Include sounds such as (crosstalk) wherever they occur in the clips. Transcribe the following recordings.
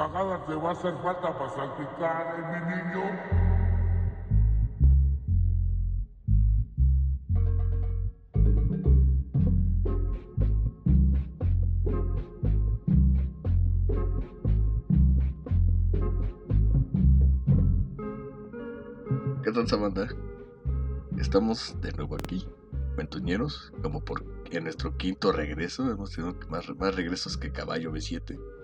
cagada te va a hacer falta para salpicar, ¿eh, mi niño? ¿Qué tal, Samantha? Estamos de nuevo aquí, Ventuñeros, como por en nuestro quinto regreso. Hemos tenido más, más regresos que caballo B7.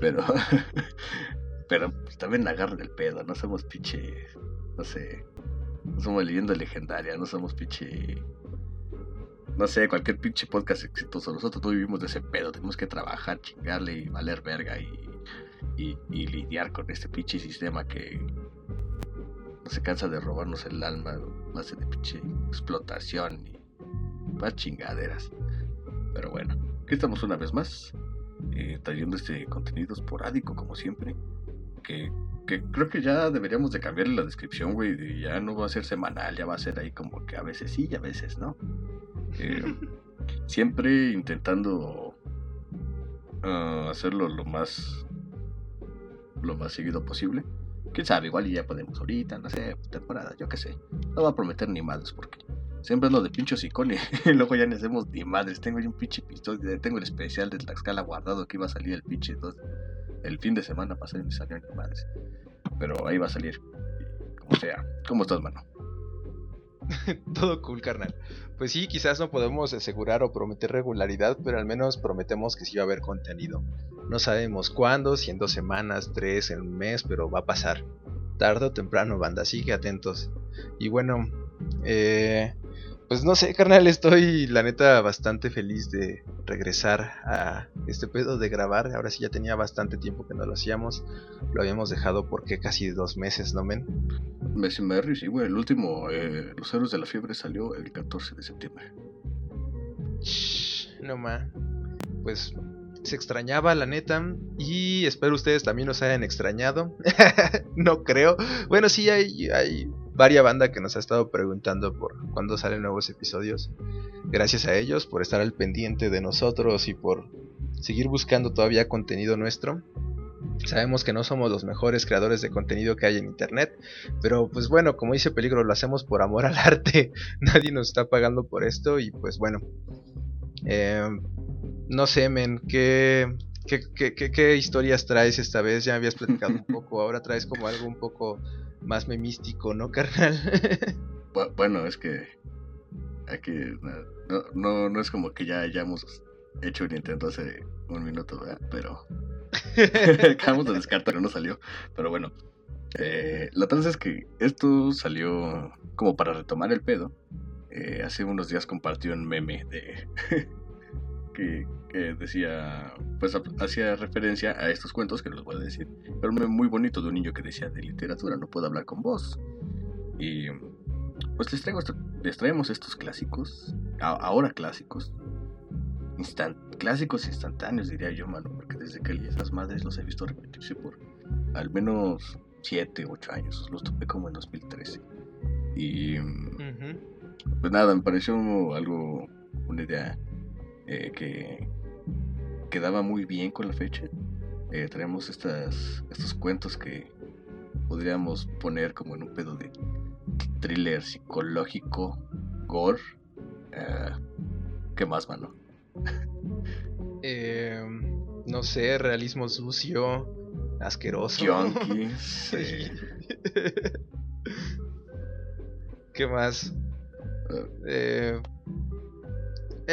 Pero, (laughs) pero pues, también agarren el pedo, no somos pinche, no sé, no somos leyenda legendaria, no somos pinche, no sé, cualquier pinche podcast exitoso. Nosotros no vivimos de ese pedo, tenemos que trabajar, chingarle y valer verga y, y, y lidiar con este pinche sistema que no se cansa de robarnos el alma, base de pinche explotación y más chingaderas. Pero bueno, aquí estamos una vez más, eh, trayendo este contenido esporádico como siempre. Que, que creo que ya deberíamos de cambiarle la descripción, güey. Ya no va a ser semanal, ya va a ser ahí como que a veces sí y a veces no. Eh, (laughs) siempre intentando ah, hacerlo lo más lo más seguido posible. Quién sabe, igual y ya podemos ahorita, no sé, temporada, yo qué sé. No va a prometer ni madres porque siempre es lo de pinchos y (laughs) luego ya no hacemos ni madres. Tengo un pinche pistola, tengo el especial de Tlaxcala guardado que iba a salir el pinche entonces, el fin de semana pasado y me salió ni madres. Pero ahí va a salir, como sea. ¿Cómo estás, mano? (laughs) Todo cool, carnal. Pues sí, quizás no podemos asegurar o prometer regularidad, pero al menos prometemos que sí va a haber contenido. No sabemos cuándo, si en dos semanas, tres, en un mes, pero va a pasar. Tarde o temprano, banda, sigue atentos. Y bueno, eh, pues no sé, carnal, estoy la neta bastante feliz de regresar a este pedo de grabar. Ahora sí ya tenía bastante tiempo que no lo hacíamos. Lo habíamos dejado porque casi dos meses, ¿no, men? Messi Merry, sí, güey. El último, eh, Los Héroes de la Fiebre, salió el 14 de septiembre. No ma. Pues se extrañaba, la neta. Y espero ustedes también nos hayan extrañado. (laughs) no creo. Bueno, sí, hay, hay varias bandas que nos ha estado preguntando por cuándo salen nuevos episodios. Gracias a ellos por estar al pendiente de nosotros y por seguir buscando todavía contenido nuestro. Sabemos que no somos los mejores creadores de contenido que hay en internet, pero pues bueno, como dice Peligro, lo hacemos por amor al arte. (laughs) Nadie nos está pagando por esto y pues bueno. Eh, no sé, men, ¿qué, qué, qué, historias traes esta vez? Ya habías platicado un (laughs) poco, ahora traes como algo un poco más memístico, ¿no, carnal? (laughs) bueno, es que aquí no, no, no es como que ya hayamos hecho un intento hace un minuto, ¿verdad? Pero (laughs) acabamos de descartar, no salió. Pero bueno, eh, la verdad es que esto salió como para retomar el pedo. Eh, hace unos días compartió un meme de que, decía, pues hacía referencia a estos cuentos que no los voy a decir, pero muy bonito de un niño que decía de literatura, no puedo hablar con vos. Y pues les, traigo les traemos estos clásicos, ahora clásicos, instant, clásicos instantáneos diría yo, mano, porque desde que esas madres los he visto repetirse por al menos 7, 8 años, los topé como en 2013. Y pues nada, me pareció algo, una idea eh, que quedaba muy bien con la fecha. Eh, traemos estas, estos cuentos que podríamos poner como en un pedo de thriller psicológico, gore. Eh, ¿Qué más, mano? (laughs) no sé, realismo sucio, asqueroso. (laughs) ¿Qué más? Eh,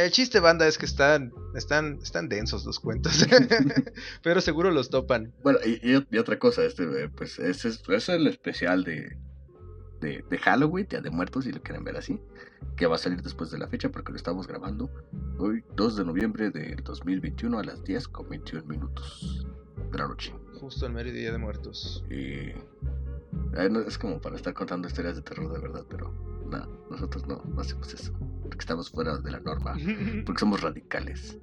el chiste, banda, es que están, están, están densos los cuentos. (laughs) Pero seguro los topan. Bueno, y, otra cosa, este, eh, pues, ese es, el especial de, de, de, Halloween, Día de Muertos, si lo quieren ver así. Que va a salir después de la fecha, porque lo estamos grabando hoy, 2 de noviembre del 2021, a las 10 con 21 minutos de la noche. Justo el medio Día de Muertos. Y. es como para estar contando historias de terror de verdad, pero no, nosotros no, no hacemos eso porque estamos fuera de la norma, (laughs) porque somos radicales.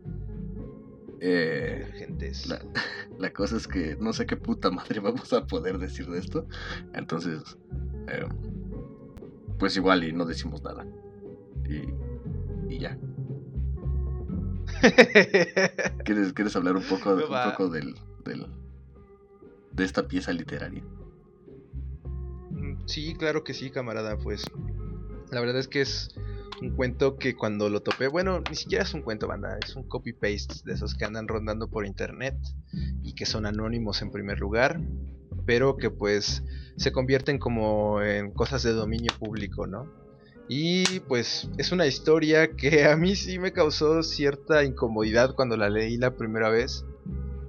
Eh, la, (laughs) la, cosa es que no sé qué puta madre vamos a poder decir de esto. Entonces, eh, pues igual y no decimos nada. Y, y ya. (laughs) ¿Quieres, ¿Quieres hablar un poco, un poco del, del, de esta pieza literaria. Mm, sí, claro que sí, camarada, pues la verdad es que es un cuento que cuando lo topé, bueno, ni siquiera es un cuento, banda, es un copy-paste de esos que andan rondando por internet y que son anónimos en primer lugar, pero que pues se convierten como en cosas de dominio público, ¿no? Y pues es una historia que (laughs) a mí sí me causó cierta incomodidad cuando la leí la primera vez.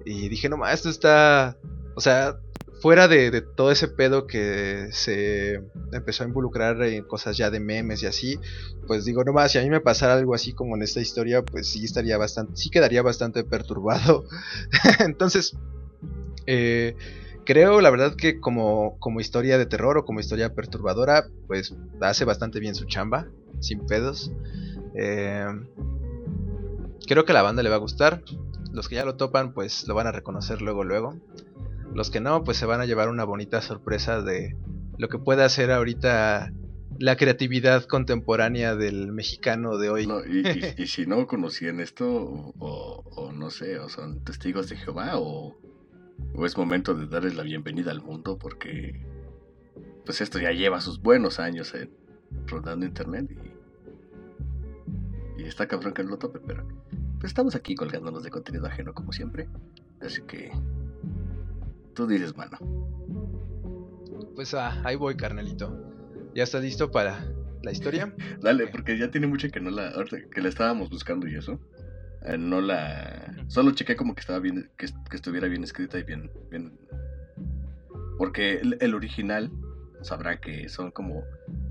Y dije, no, esto está... O sea, fuera de, todo ese pedo que se empezó a involucrar en cosas ya de memes y así, pues digo, nomás, si a mí me pasara algo así como en esta historia, pues sí estaría bastante, sí quedaría bastante perturbado. (laughs) Entonces, eh, creo la verdad que como, como historia de terror o como historia perturbadora, pues hace bastante bien su chamba, sin pedos. Eh, creo que a la banda le va a gustar. Los que ya lo topan, pues lo van a reconocer luego, luego. Los que no, pues se van a llevar una bonita sorpresa de lo que puede hacer ahorita la creatividad contemporánea del mexicano de hoy. (laughs) y, si no conocían esto, o, no sé, o son testigos de Jehová, o, es momento de darles la bienvenida al mundo, porque pues esto ya lleva sus buenos años en, rodando internet y, y está cabrón que no lo tope, pero pues estamos aquí colgándonos de contenido ajeno como siempre, así que Tú dices, mano. Pues ah, ahí voy, carnalito. ¿Ya estás listo para la historia? (laughs) Dale, porque ya tiene mucho que no la. que la estábamos buscando y eso. Eh, no la. Solo chequé como que estaba bien. Que, estuviera bien escrita y bien. bien... Porque el, original sabrá que son como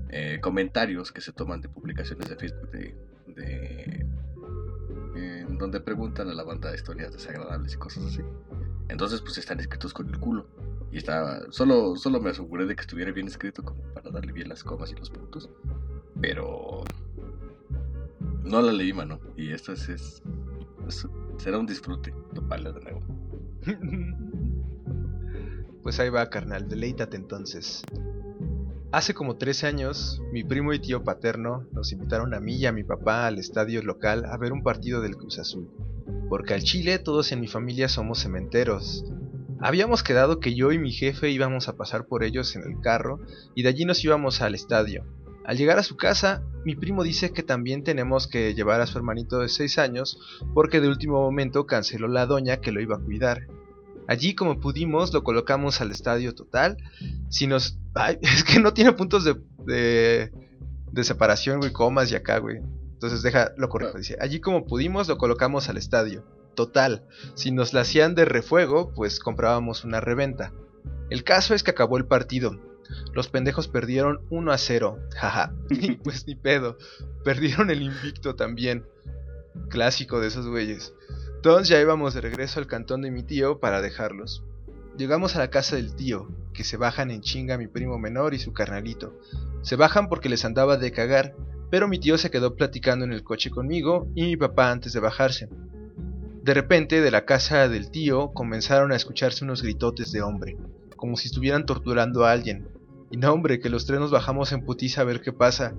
eh, comentarios que se toman de publicaciones de Facebook de. de donde preguntan a la banda historias desagradables y cosas así. Entonces, pues están escritos con el culo. Y estaba. Solo, solo me aseguré de que estuviera bien escrito como para darle bien las comas y los puntos. Pero. No la leí, mano. Y esto es. será un disfrute toparla de nuevo. (laughs) pues ahí va, carnal. Deleítate entonces. Hace como 13 años, mi primo y tío paterno nos invitaron a mí y a mi papá al estadio local a ver un partido del Cruz Azul porque al Chile todos en mi familia somos cementeros. Habíamos quedado que yo y mi jefe íbamos a pasar por ellos en el carro y de allí nos íbamos al estadio. Al llegar a su casa, mi primo dice que también tenemos que llevar a su hermanito de 6 años porque de último momento canceló la doña que lo iba a cuidar. Allí como pudimos lo colocamos al estadio total. Si nos... (laughs) es que no tiene puntos de, de, de separación, güey, comas y acá, güey. Entonces deja lo correcto. Dice, allí como pudimos lo colocamos al estadio. Total, si nos la hacían de refuego, pues comprábamos una reventa. El caso es que acabó el partido. Los pendejos perdieron 1 a 0. Jaja. (laughs) pues ni pedo. Perdieron el invicto también. Clásico de esos güeyes. Entonces ya íbamos de regreso al cantón de mi tío para dejarlos. Llegamos a la casa del tío, que se bajan en chinga mi primo menor y su carnalito. Se bajan porque les andaba de cagar pero mi tío se quedó platicando en el coche conmigo y mi papá antes de bajarse. De repente, de la casa del tío comenzaron a escucharse unos gritotes de hombre, como si estuvieran torturando a alguien. Y no, hombre, que los tres nos bajamos en putiza a ver qué pasa.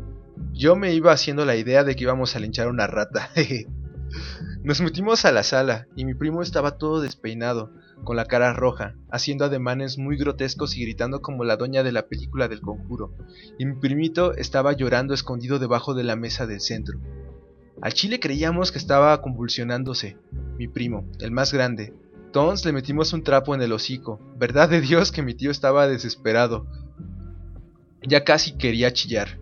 Yo me iba haciendo la idea de que íbamos a linchar una rata. (laughs) nos metimos a la sala y mi primo estaba todo despeinado, con la cara roja, haciendo ademanes muy grotescos y gritando como la doña de la película del conjuro, y mi primito estaba llorando escondido debajo de la mesa del centro. Al chile creíamos que estaba convulsionándose, mi primo, el más grande. Entonces le metimos un trapo en el hocico. Verdad de Dios que mi tío estaba desesperado. Ya casi quería chillar.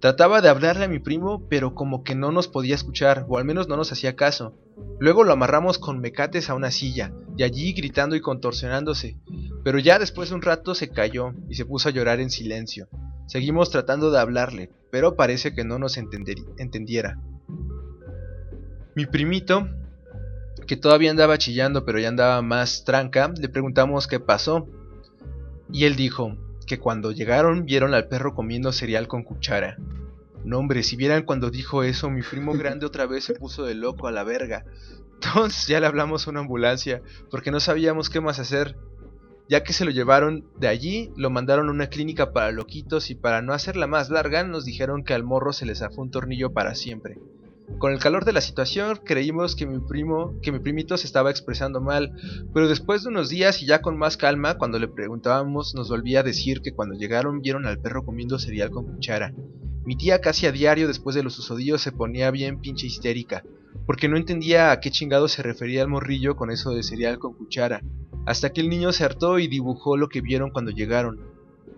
Trataba de hablarle a mi primo, pero como que no nos podía escuchar, o al menos no nos hacía caso. Luego lo amarramos con mecates a una silla, y allí gritando y contorsionándose. Pero ya después de un rato se cayó y se puso a llorar en silencio. Seguimos tratando de hablarle, pero parece que no nos entendiera. Mi primito, que todavía andaba chillando pero ya andaba más tranca, le preguntamos qué pasó. Y él dijo, que cuando llegaron vieron al perro comiendo cereal con cuchara. No hombre, si vieran cuando dijo eso, mi primo (laughs) grande otra vez se puso de loco a la verga. Entonces ya le hablamos a una ambulancia, porque no sabíamos qué más hacer. Ya que se lo llevaron de allí, lo mandaron a una clínica para loquitos y para no hacerla más larga, nos dijeron que al morro se le zafó un tornillo para siempre. Con el calor de la situación creímos que mi primo, que mi primito se estaba expresando mal, pero después de unos días y ya con más calma, cuando le preguntábamos, nos volvía a decir que cuando llegaron vieron al perro comiendo cereal con cuchara. Mi tía casi a diario después de los susodios se ponía bien pinche histérica, porque no entendía a qué chingado se refería el morrillo con eso de cereal con cuchara, hasta que el niño se hartó y dibujó lo que vieron cuando llegaron.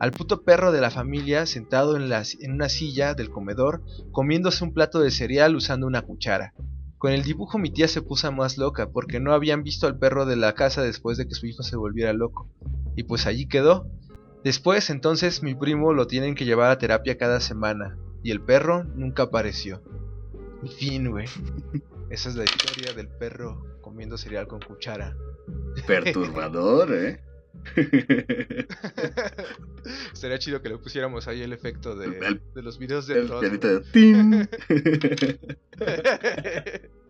Al puto perro de la familia sentado en, en una silla del comedor, comiéndose un plato de cereal usando una cuchara. Con el dibujo mi tía se puso más loca, porque no habían visto al perro de la casa después de que su hijo se volviera loco. Y pues allí quedó. Después entonces mi primo lo tienen que llevar a terapia cada semana, y el perro nunca apareció. En fin, güey. (laughs) Esa es la historia del perro comiendo cereal con cuchara. Perturbador, ¿eh? (laughs) Sería chido que le pusiéramos ahí el efecto de, de los videos de el de (laughs)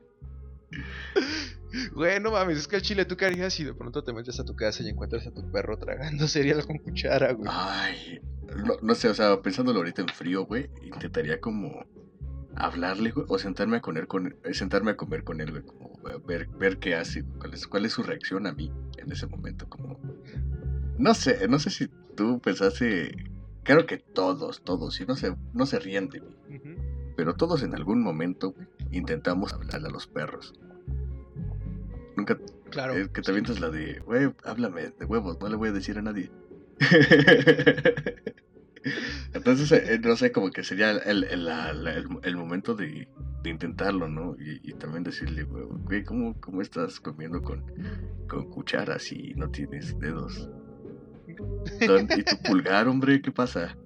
Güey, no mames, es que el chile tú qué harías si de pronto te metes a tu casa y encuentras a tu perro tragando (laughs) cereal con cuchara, güey. Ay, no, no sé, o sea, pensándolo ahorita en frío, güey, intentaría como hablarle, o sentarme a comer con eh, sentarme a comer con él, como ver, ver qué hace, cuál es, cuál es su reacción a mí en ese momento, como no sé, no sé si tú pensaste, creo que todos, todos, y no se, no se ríen de mí, pero todos en algún momento intentamos hablarle a los perros. Nunca, claro, eh, que te avientas la de, güey, háblame de huevos, no le voy a decir a nadie. (laughs) Entonces, eh, no sé, como que sería el, el, el, momento de, de, intentarlo, ¿no? Y, también decirle, güey, ¿cómo, ¿cómo, estás comiendo con, con cucharas y no tienes dedos? ¿Y tu pulgar, hombre? ¿Qué pasa?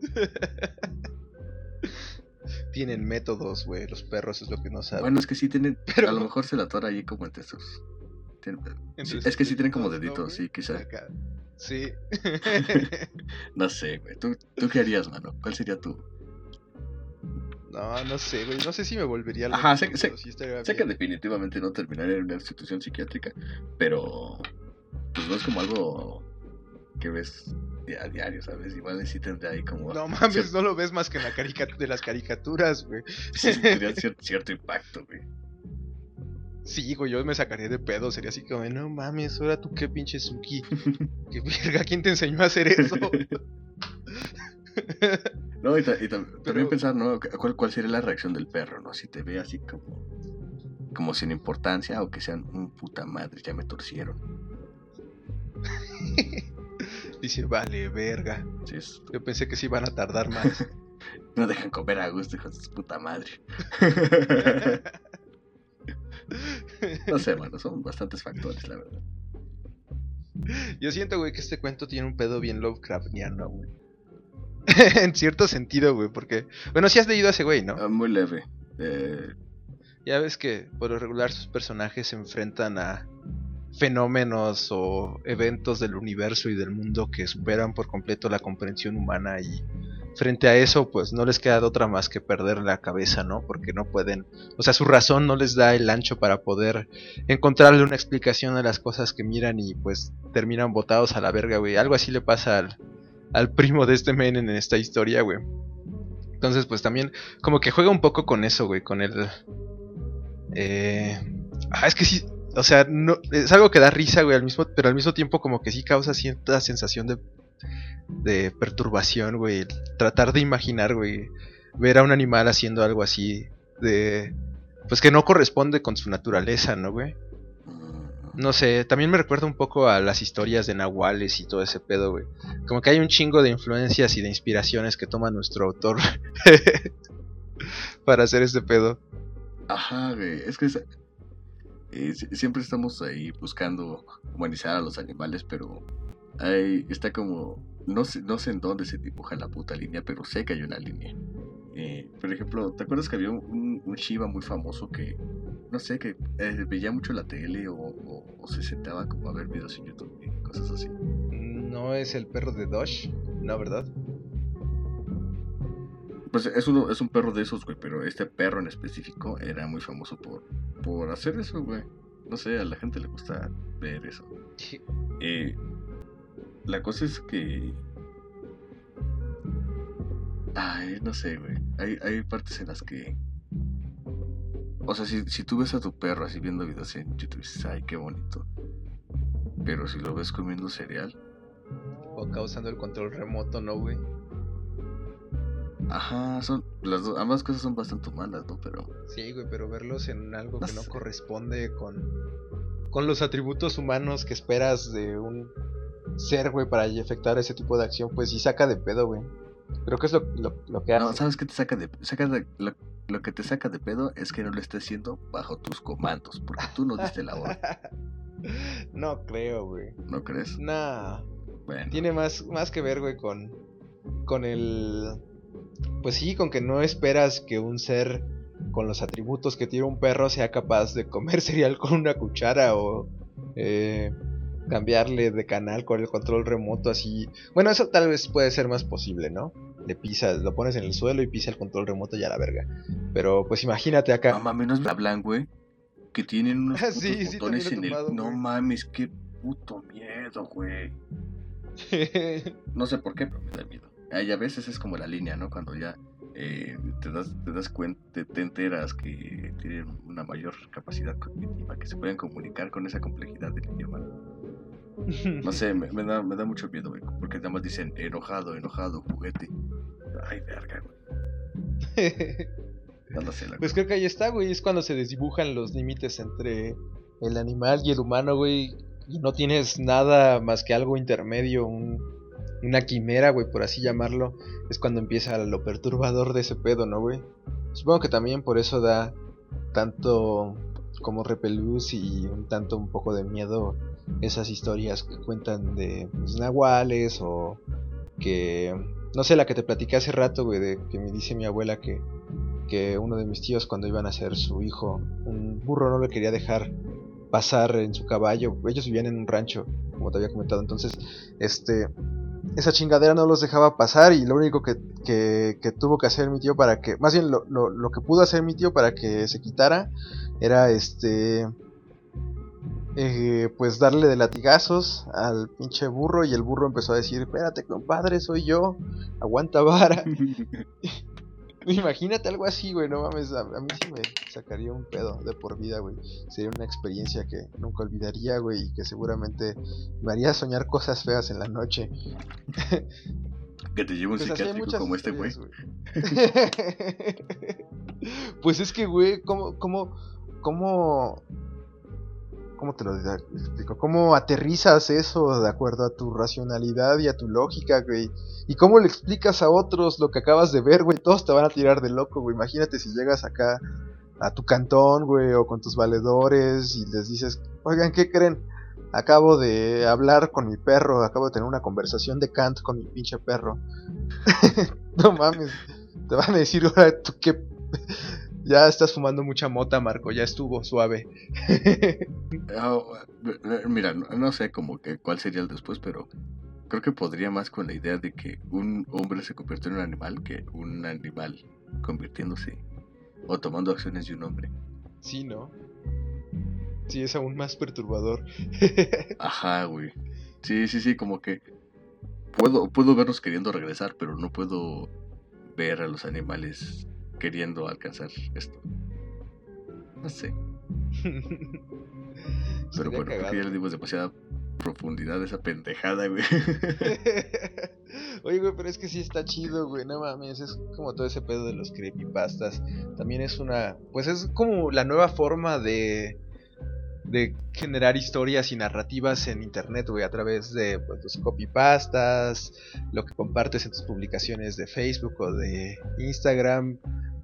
(laughs) Tienen métodos, güey. Los perros es lo que no saben. Bueno, es que sí tienen. Pero... A lo mejor se la atora ahí como entre sus. Es que sí tienen como deditos, sí, quizá. Sí. (laughs) no sé, güey. ¿Tú, ¿Tú qué harías, mano? ¿Cuál sería tu...? No, no sé, güey. No sé si me volvería loco. Ajá, sé, que definitivamente no terminaría en una institución psiquiátrica, pero... Pues no es como algo que ves a diario, ¿sabes? Igual sí tendría ahí como... No mames, no lo ves más que en la de las caricaturas, güey. Sí, tendría (laughs) cierto impacto, güey. Sí, güey, yo me sacaría de pedo. Sería así como, no mames, ahora tú qué pinche Suki. (laughs) ¿Qué verga? ¿Quién te enseñó a hacer eso? (laughs) no, y, también pensar, ¿no? ¿Cuál, ¿Cuál sería la reacción del perro, no? Si te ve así como, como sin importancia o que sean un puta madre, ya me torcieron. (laughs) Dice, vale, verga. Yo pensé que sí iban a tardar más. no dejan comer a gusto, hijos de puta madre. No sé, (laughs) bueno, son bastantes factores, la verdad. Yo siento, güey, que este cuento tiene un pedo bien Lovecraftiano, güey. (laughs) en cierto sentido, güey, porque... Bueno, si has leído a ese güey, ¿no? Ah, muy leve. Eh... Ya ves que por lo regular sus personajes se enfrentan a fenómenos o eventos del universo y del mundo que superan por completo la comprensión humana y frente a eso, pues no les queda otra más que perder la cabeza, ¿no? Porque no pueden, o sea, su razón no les da el ancho para poder encontrarle una explicación a las cosas que miran y pues terminan botados a la verga, güey. Algo así le pasa al, al primo de este men en esta historia, güey. Entonces, pues también como que juega un poco con eso, güey, con el... Eh... Ah, es que sí, o sea, no, es algo que da risa, güey, al mismo, pero al mismo tiempo como que sí causa cierta sensación de de perturbación, güey. Tratar de imaginar, güey, ver a un animal haciendo algo así de... Pues que no corresponde con su naturaleza, ¿no, güey? No sé, también me recuerda un poco a las historias de nahuales y todo ese pedo, güey. Como que hay un chingo de influencias y de inspiraciones que toma nuestro autor (laughs) para hacer este pedo. Ajá, güey. Es que siempre estamos ahí buscando humanizar a los animales, pero ahí está como no sé, no sé en dónde se dibuja la puta línea, pero sé que hay una línea. Eh, por ejemplo, ¿te acuerdas que había un, un, Shiva muy famoso que, no sé, que eh, veía mucho la tele o, se sentaba como a ver videos en YouTube y cosas así? No es el perro de Dosh, no, ¿verdad? Pues es, uno, es un perro de esos, güey, pero este perro en específico era muy famoso por, por hacer eso, güey. No sé, a la gente le gusta ver eso. Eh, la cosa es que. Ay, no sé, güey. Hay, hay partes en las que O sea, si, si tú ves a tu perro así viendo videos en YouTube, dices, ay, qué bonito. Pero si lo ves comiendo cereal, O causando el control remoto, ¿no, güey? ajá, son las dos, ambas cosas son bastante humanas, ¿no? Pero Sí, güey, pero verlos en algo No que no corresponde con, con los atributos humanos que esperas de un ser, güey, para efectuar ese tipo de acción, pues sí saca de pedo, güey. Creo que es lo, lo, lo que hace. no, ¿sabes qué te saca de, saca de lo, lo que te saca de pedo es que no lo estés haciendo bajo tus comandos, porque tú no diste la orden, (laughs) no creo, güey. ¿no crees? Nah. Bueno, Tiene más, más que ver, güey, con, con el... Pues sí, con que no esperas que un ser con los atributos que tiene un perro sea capaz de comer (laughs) cereal con una cuchara o eh, cambiarle de canal con el control remoto así. Bueno, eso tal vez puede ser más posible, ¿no? Le pisas, lo pones en el suelo y pisa el control remoto y a la verga. Pero pues imagínate acá. no mames, no hablan, güey, que tienen unos (laughs) putos sí, sí, botones en el... No mames, qué puto miedo, güey. (laughs) No sé por qué, pero me da miedo. Ah, y a veces es como la línea, ¿no? Cuando ya eh, te das, te das cuenta, te, te enteras que tienen una mayor capacidad cognitiva, que se pueden comunicar con esa complejidad del idioma. No sé, me, me da, me da mucho miedo, güey, porque nada más dicen enojado, enojado, juguete. Ay, verga, güey. (laughs) No lo sé, la Pues creo que ahí está, güey. Es cuando se desdibujan los límites entre el animal y el humano, güey. Y no tienes nada más que algo intermedio, un- una quimera, güey, por así llamarlo. Es cuando empieza lo perturbador de ese pedo, ¿no, güey? Supongo que también por eso da tanto como repelús y un tanto un poco de miedo esas historias que cuentan de pues, nahuales o que... No sé, la que te platiqué hace rato, güey, de que me dice mi abuela que que uno de mis tíos cuando iban a ser su hijo, un burro no le quería dejar pasar en su caballo. Ellos vivían en un rancho, como te había comentado. Entonces, este, esa chingadera no los dejaba pasar y lo único que, que, que tuvo que hacer mi tío para que, más bien lo, lo, lo que pudo hacer mi tío para que se quitara era este, eh, pues darle de latigazos al pinche burro y el burro empezó a decir, espérate compadre, soy yo, aguanta vara. (laughs) Imagínate algo así, güey, no mames, a, a mí sí me sacaría un pedo de por vida, güey. Sería una experiencia que nunca olvidaría, güey, y que seguramente me haría soñar cosas feas en la noche. que te lleve un Pues psiquiátrico como este, güey. (laughs) pues es que, güey, ¿cómo, cómo, cómo, cómo te lo explico? ¿Cómo aterrizas eso de acuerdo a tu racionalidad y a tu lógica, güey? ¿Y cómo le explicas a otros lo que acabas de ver, güey? Todos te van a tirar de loco, güey. Imagínate si llegas acá a tu cantón, güey, o con tus valedores y les dices, oigan, ¿qué creen? Acabo de hablar con mi perro, acabo de tener una conversación de Kant con mi pinche perro. (laughs) no mames, te van a decir ahora tú que ya estás fumando mucha mota, Marco, ya estuvo suave. Eh, (laughs) mira, no, sé como que cuál sería el después, pero creo que podría más con la idea de que un hombre se convirtió en un animal que un animal convirtiéndose o tomando acciones de un hombre. sí, ¿no? Sí, es aún más perturbador. (laughs) Ajá, güey. Sí, sí, sí, como que puedo, puedo verlos queriendo regresar, pero no puedo ver a los animales queriendo alcanzar esto. No sé. (laughs) Pero bueno, creo que ya le dimos demasiada profundidad a esa pendejada, güey. (laughs) Oye, güey, pero es que sí está chido, güey, no mames, es como todo ese pedo de los creepypastas. También es una, pues es como la nueva forma de de generar historias y narrativas en internet, güey, a través de pues, los copypastas, lo que compartes en tus publicaciones de Facebook o de Instagram.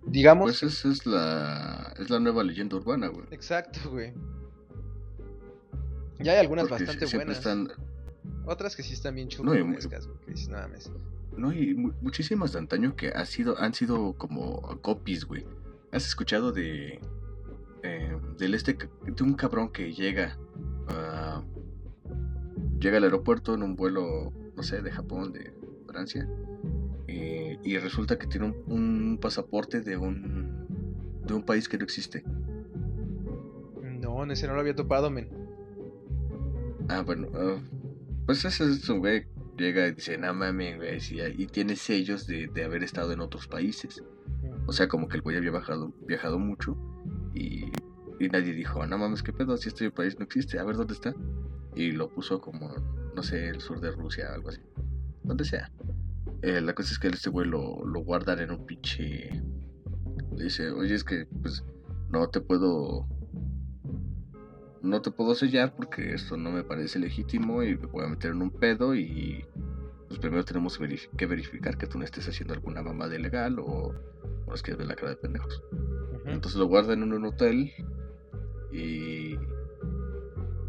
Digamos, Pues esa es la, es la nueva leyenda urbana, güey. exacto, güey. Ya hay algunas Porque bastante buenas. están, Otras que sí están bien y- dices, "No mames". no hay mu- muchísimas de antaño que ha sido, han sido como copies, güey. ¿Has escuchado de eh, del este de un cabrón que llega a- llega al aeropuerto en un vuelo, no sé, de Japón, de Francia, eh, y resulta que tiene un, un pasaporte de un de un país que no existe. No, en ese no lo había topado, men. Ah, bueno, ah, pues ese es un güey llega y dice, no mames, güey, sí, y tiene sellos de, de haber estado en otros países. O sea, como que el güey había viajado, viajado mucho Y, nadie dijo, no mames, ¿qué pedo? Si este país no existe, a ver dónde está. Y lo puso como, no sé, el sur de Rusia, algo así. Donde sea. Eh, la cosa es que este güey lo, lo guardan en un pinche... Dice, oye, es que pues no te puedo... No te puedo sellar porque esto no me parece legítimo y me voy a meter en un pedo y pues primero tenemos que, verifi- que verificar que tú no estés haciendo alguna mamada ilegal o, o es que de la cara de pendejos. Entonces lo guardan en un hotel y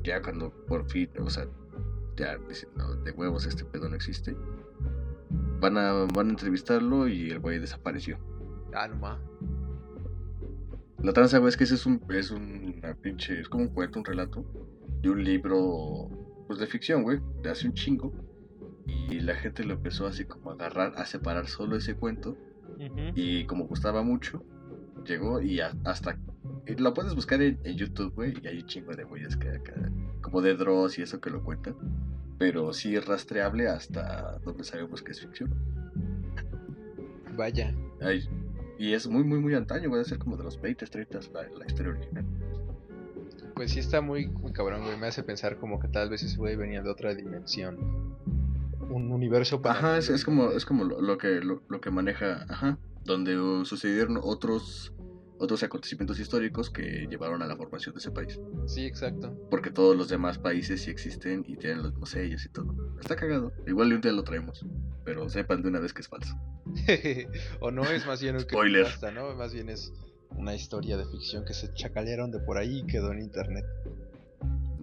ya cuando por fin, o sea, ya dicen, no, de huevos este pedo no existe. Van a, van a entrevistarlo y el güey desapareció. Ah, no. La tranza, güey, es que ese es un, es un- una pinche, es como un cuento, un relato de un libro, pues de ficción, güey, de hace un chingo. Y la gente lo empezó así como a agarrar, a separar solo ese cuento. Y como gustaba mucho, llegó y a- hasta... y Lo puedes buscar en, en YouTube, güey, y hay un chingo de güeyes que acá, como de Dross y eso que lo cuentan. Pero sí es rastreable hasta donde sabemos que es ficción. Vaya. Ay, y es muy, muy, muy antaño, güey, debe ser como de los 20, 30 la, la historia original. Pues sí está muy, muy cabrón, güey. Me hace pensar como que tal vez ese güey venía de otra dimensión. Un universo para. Ajá, es, es como, es como lo, lo que, lo, lo que maneja, ajá, donde sucedieron otros, otros acontecimientos históricos que llevaron a la formación de ese país. Sí, exacto. Porque todos los demás países sí existen y tienen los mismos sellos y todo. Está cagado. Igual un día lo traemos. Pero sepan de una vez que es falso. (laughs) o no es más bien un Spoiler. creepypasta, ¿no? Más bien es una historia de ficción que se chacalearon de por ahí y quedó en internet.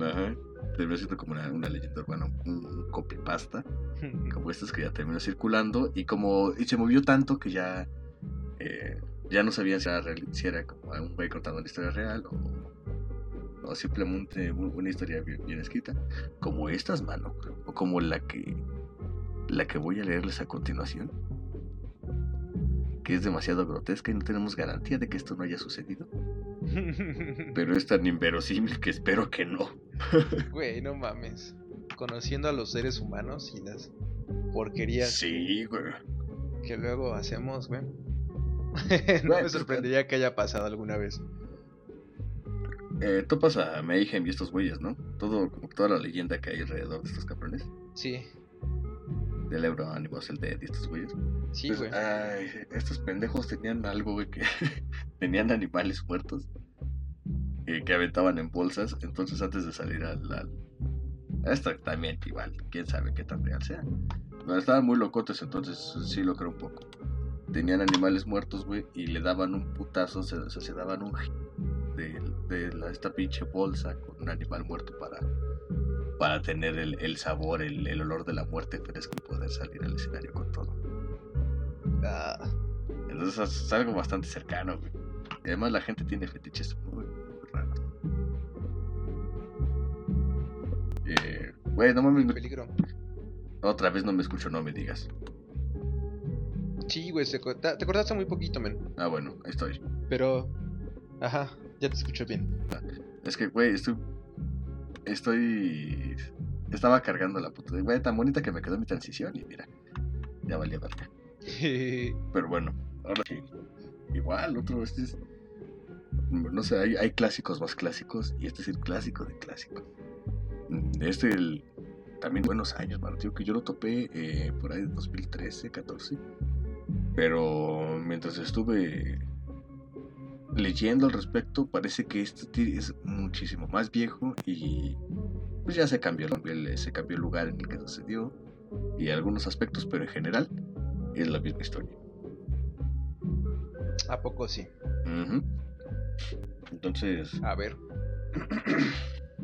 Ajá. Terminó siendo como una, una leyenda urbana, un, un copypasta. (laughs) Como estas que ya terminó circulando. Y como y se movió tanto que ya. Eh, ya no sabían si era, real- si era como un güey contando la historia real o, o simplemente un- una historia bien, bien escrita. Como estas, mano. O como la que. La que voy a leerles a continuación. Que es demasiado grotesca y no tenemos garantía de que esto no haya sucedido. (laughs) Pero es tan inverosímil que espero que no. (laughs) Güey, no mames. Conociendo a los seres humanos y las porquerías Sí, güey. que luego hacemos, güey. (laughs) no me pues, sorprendería que haya pasado alguna vez. Eh, topas a Mayhem y estos güeyes, ¿no? Todo, como toda la leyenda que hay alrededor de estos cabrones. Sí, Del Ebro Animals, el Dead y estos güeyes. sí, Pues, güey. ay, estos pendejos tenían algo, güey, que (laughs) tenían animales muertos eh, que aventaban en bolsas. Entonces, antes de salir al. al- Esto también, igual, quién sabe qué tan real sea. Pero estaban muy locotes, entonces sí lo creo un poco. Tenían animales muertos, güey, y le daban un putazo, se, o sea, se daban un de, de la- esta pinche bolsa con un animal muerto para, para tener el, el sabor, el, el olor de la muerte fresco y poder salir al escenario con todo. Ah, Entonces es algo bastante cercano, güey. Y además la gente tiene fetiches muy, muy raros. Eh, güey, no mames, me- peligro. otra vez no me escucho, no me digas. Sí, güey, se corta- te cortaste muy poquito, men. Ah, bueno, ahí estoy. Pero, ajá, ya te escucho bien. Es que, güey, estoy. Estoy. Estaba cargando la puta. Güey, tan bonita que me quedó mi transición y mira. Ya valía verga. (laughs) Pero bueno, ahora sí. Igual, otro, este es. No sé, hay, hay clásicos más clásicos y este es el clásico de clásicos. Mm, Este, el, también buenos años, mano. Tío, que yo lo topé eh, por ahí de 2013, 14. Pero mientras estuve leyendo al respecto, parece que este ti- es muchísimo más viejo y pues ya se cambió, el- se cambió el lugar en el que sucedió y algunos aspectos, pero en general es la misma historia. ¿A poco sí? Entonces, A ver.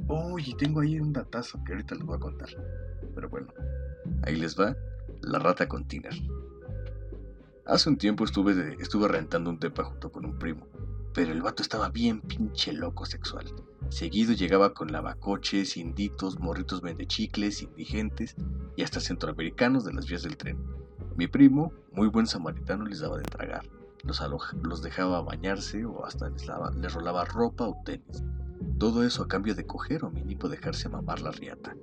uy, tengo ahí un datazo que ahorita les voy a contar. Pero bueno, ahí les va la rata con Tiner. Hace un tiempo estuve, de- estuve rentando un depa junto con un primo, pero el vato estaba bien pinche loco sexual. Seguido llegaba con lavacoches, inditos, morritos vendechicles, indigentes y hasta centroamericanos de las vías del tren. Mi primo, muy buen samaritano, les daba de tragar. Los, los dejaba bañarse o hasta les, lava- les rolaba ropa o tenis. Todo eso a cambio de coger o mínimo dejarse mamar la riata.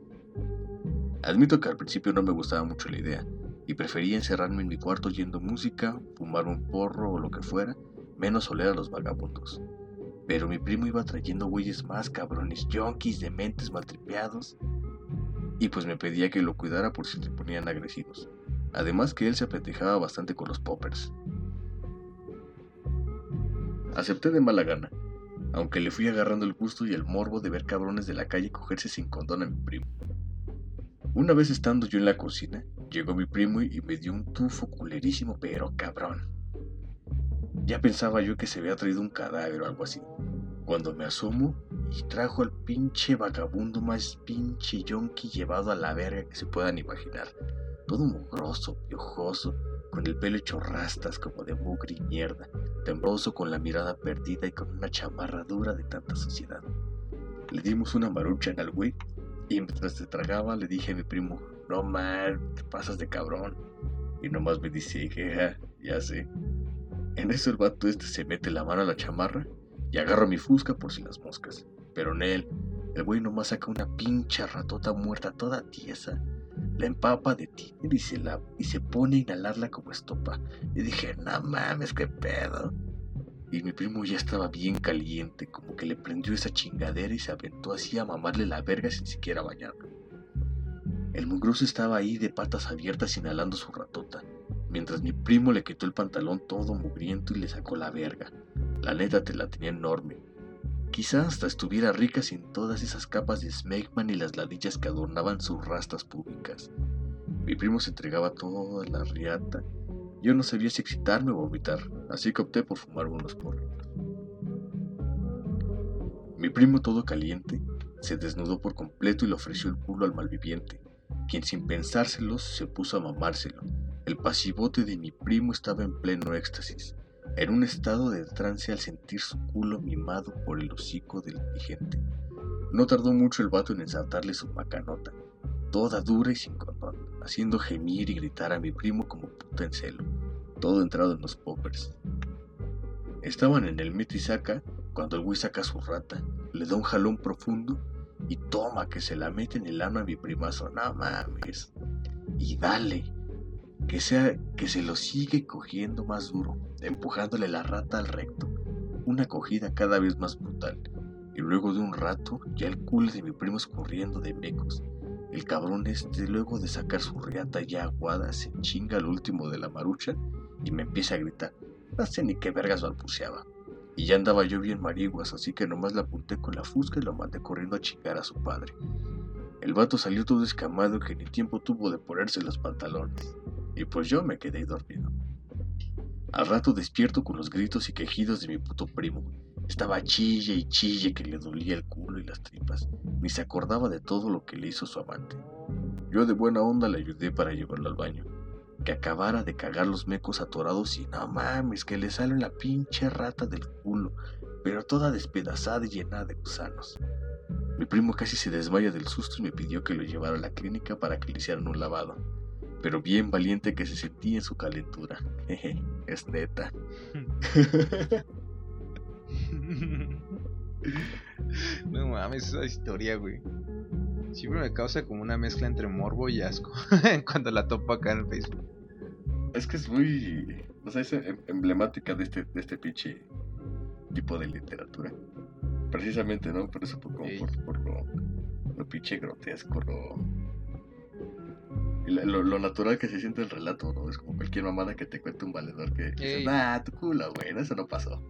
Admito que al principio no me gustaba mucho la idea, y prefería encerrarme en mi cuarto oyendo música, fumar un porro o lo que fuera, menos oler a los vagabundos. Pero mi primo iba trayendo güeyes más cabrones, junkies, dementes, maltripeados. Y pues me pedía que lo cuidara por si se ponían agresivos. Además que él se apetejaba bastante con los poppers. Acepté de mala gana, aunque le fui agarrando el gusto y el morbo de ver cabrones de la calle cogerse sin condón a mi primo. Una vez estando yo en la cocina, llegó mi primo y me dio un tufo culerísimo, pero cabrón. Ya pensaba yo que se había traído un cadáver o algo así, cuando me asomo y trajo al pinche vagabundo más pinche yonki llevado a la verga que se puedan imaginar. Todo mugroso, piojoso, con el pelo hecho rastas como de mugre y mierda, tembroso con la mirada perdida y con una chamarra dura de tanta suciedad. Le dimos una marucha al güey y mientras se tragaba le dije a mi primo, no man, te pasas de cabrón. Y nomás me dice, ya sé. En eso el vato este se mete la mano a la chamarra y agarra mi fusca por si las moscas. Pero en él, el güey nomás saca una pincha ratota muerta toda tiesa la empapa de ti y se, la, y se pone a inhalarla como estopa. Y dije, no mames, qué pedo. Y mi primo ya estaba bien caliente, como que le prendió esa chingadera y se aventó así a mamarle la verga sin siquiera bañarlo. El mugroso estaba ahí de patas abiertas inhalando su ratota, mientras mi primo le quitó el pantalón todo mugriento y le sacó la verga. La neta te la tenía enorme, Quizá hasta estuviera rica sin todas esas capas de smegman y las ladillas que adornaban sus rastas públicas. Mi primo se entregaba toda la riata. Yo no sabía si excitarme o vomitar, así que opté por fumar unos porros. Mi primo todo caliente se desnudó por completo y le ofreció el culo al malviviente, quien sin pensárselo se puso a mamárselo. El pasivote de mi primo estaba en pleno éxtasis en un estado de trance al sentir su culo mimado por el hocico del indigente. No tardó mucho el vato en ensartarle su macanota, toda dura y sin condón, haciendo gemir y gritar a mi primo como puta en celo, todo entrado en los poppers. Estaban en el mito y saca cuando el güey saca su rata, le da un jalón profundo y toma que se la mete en el ano a mi primazo, no mames. Y dale, que, sea, que se lo sigue cogiendo más duro, empujándole la rata al recto, una cogida cada vez más brutal, y luego de un rato ya el culo de mi primo escurriendo de mecos. El cabrón este, luego de sacar su riata ya aguada, se chinga al último de la marucha y me empieza a gritar. No sé ni qué vergas balbuceaba. Y ya andaba yo bien mariguas, así que nomás la apunté con la fusca y lo mandé corriendo a chingar a su padre. El vato salió todo escamado que ni tiempo tuvo de ponerse los pantalones y pues yo me quedé dormido. Al rato despierto con los gritos y quejidos de mi puto primo. Estaba chille y chille que le dolía el culo y las tripas, ni se acordaba de todo lo que le hizo su amante. Yo de buena onda le ayudé para llevarlo al baño, que acabara de cagar los mecos atorados y no mames, que le sale la pinche rata del culo, pero toda despedazada y llena de gusanos. Mi primo casi se desmaya del susto y me pidió que lo llevara a la clínica para que le hicieran un lavado pero bien valiente que se sentía en su calentura. (laughs) Jeje, es neta. (laughs) (laughs) no mames, esa historia, güey. Siempre me causa como una mezcla entre morbo y asco (laughs) cuando la topo acá en Facebook. Es que es muy. O sea, es em, emblemática de este, de este pinche tipo de literatura. Precisamente, ¿no? Por eso, por, por, lo, lo pinche grotesco, lo lo, natural que se siente el relato, ¿no? Es como cualquier mamada que te cuente un valedor que dice, ah, tu culo, güey, eso no pasó.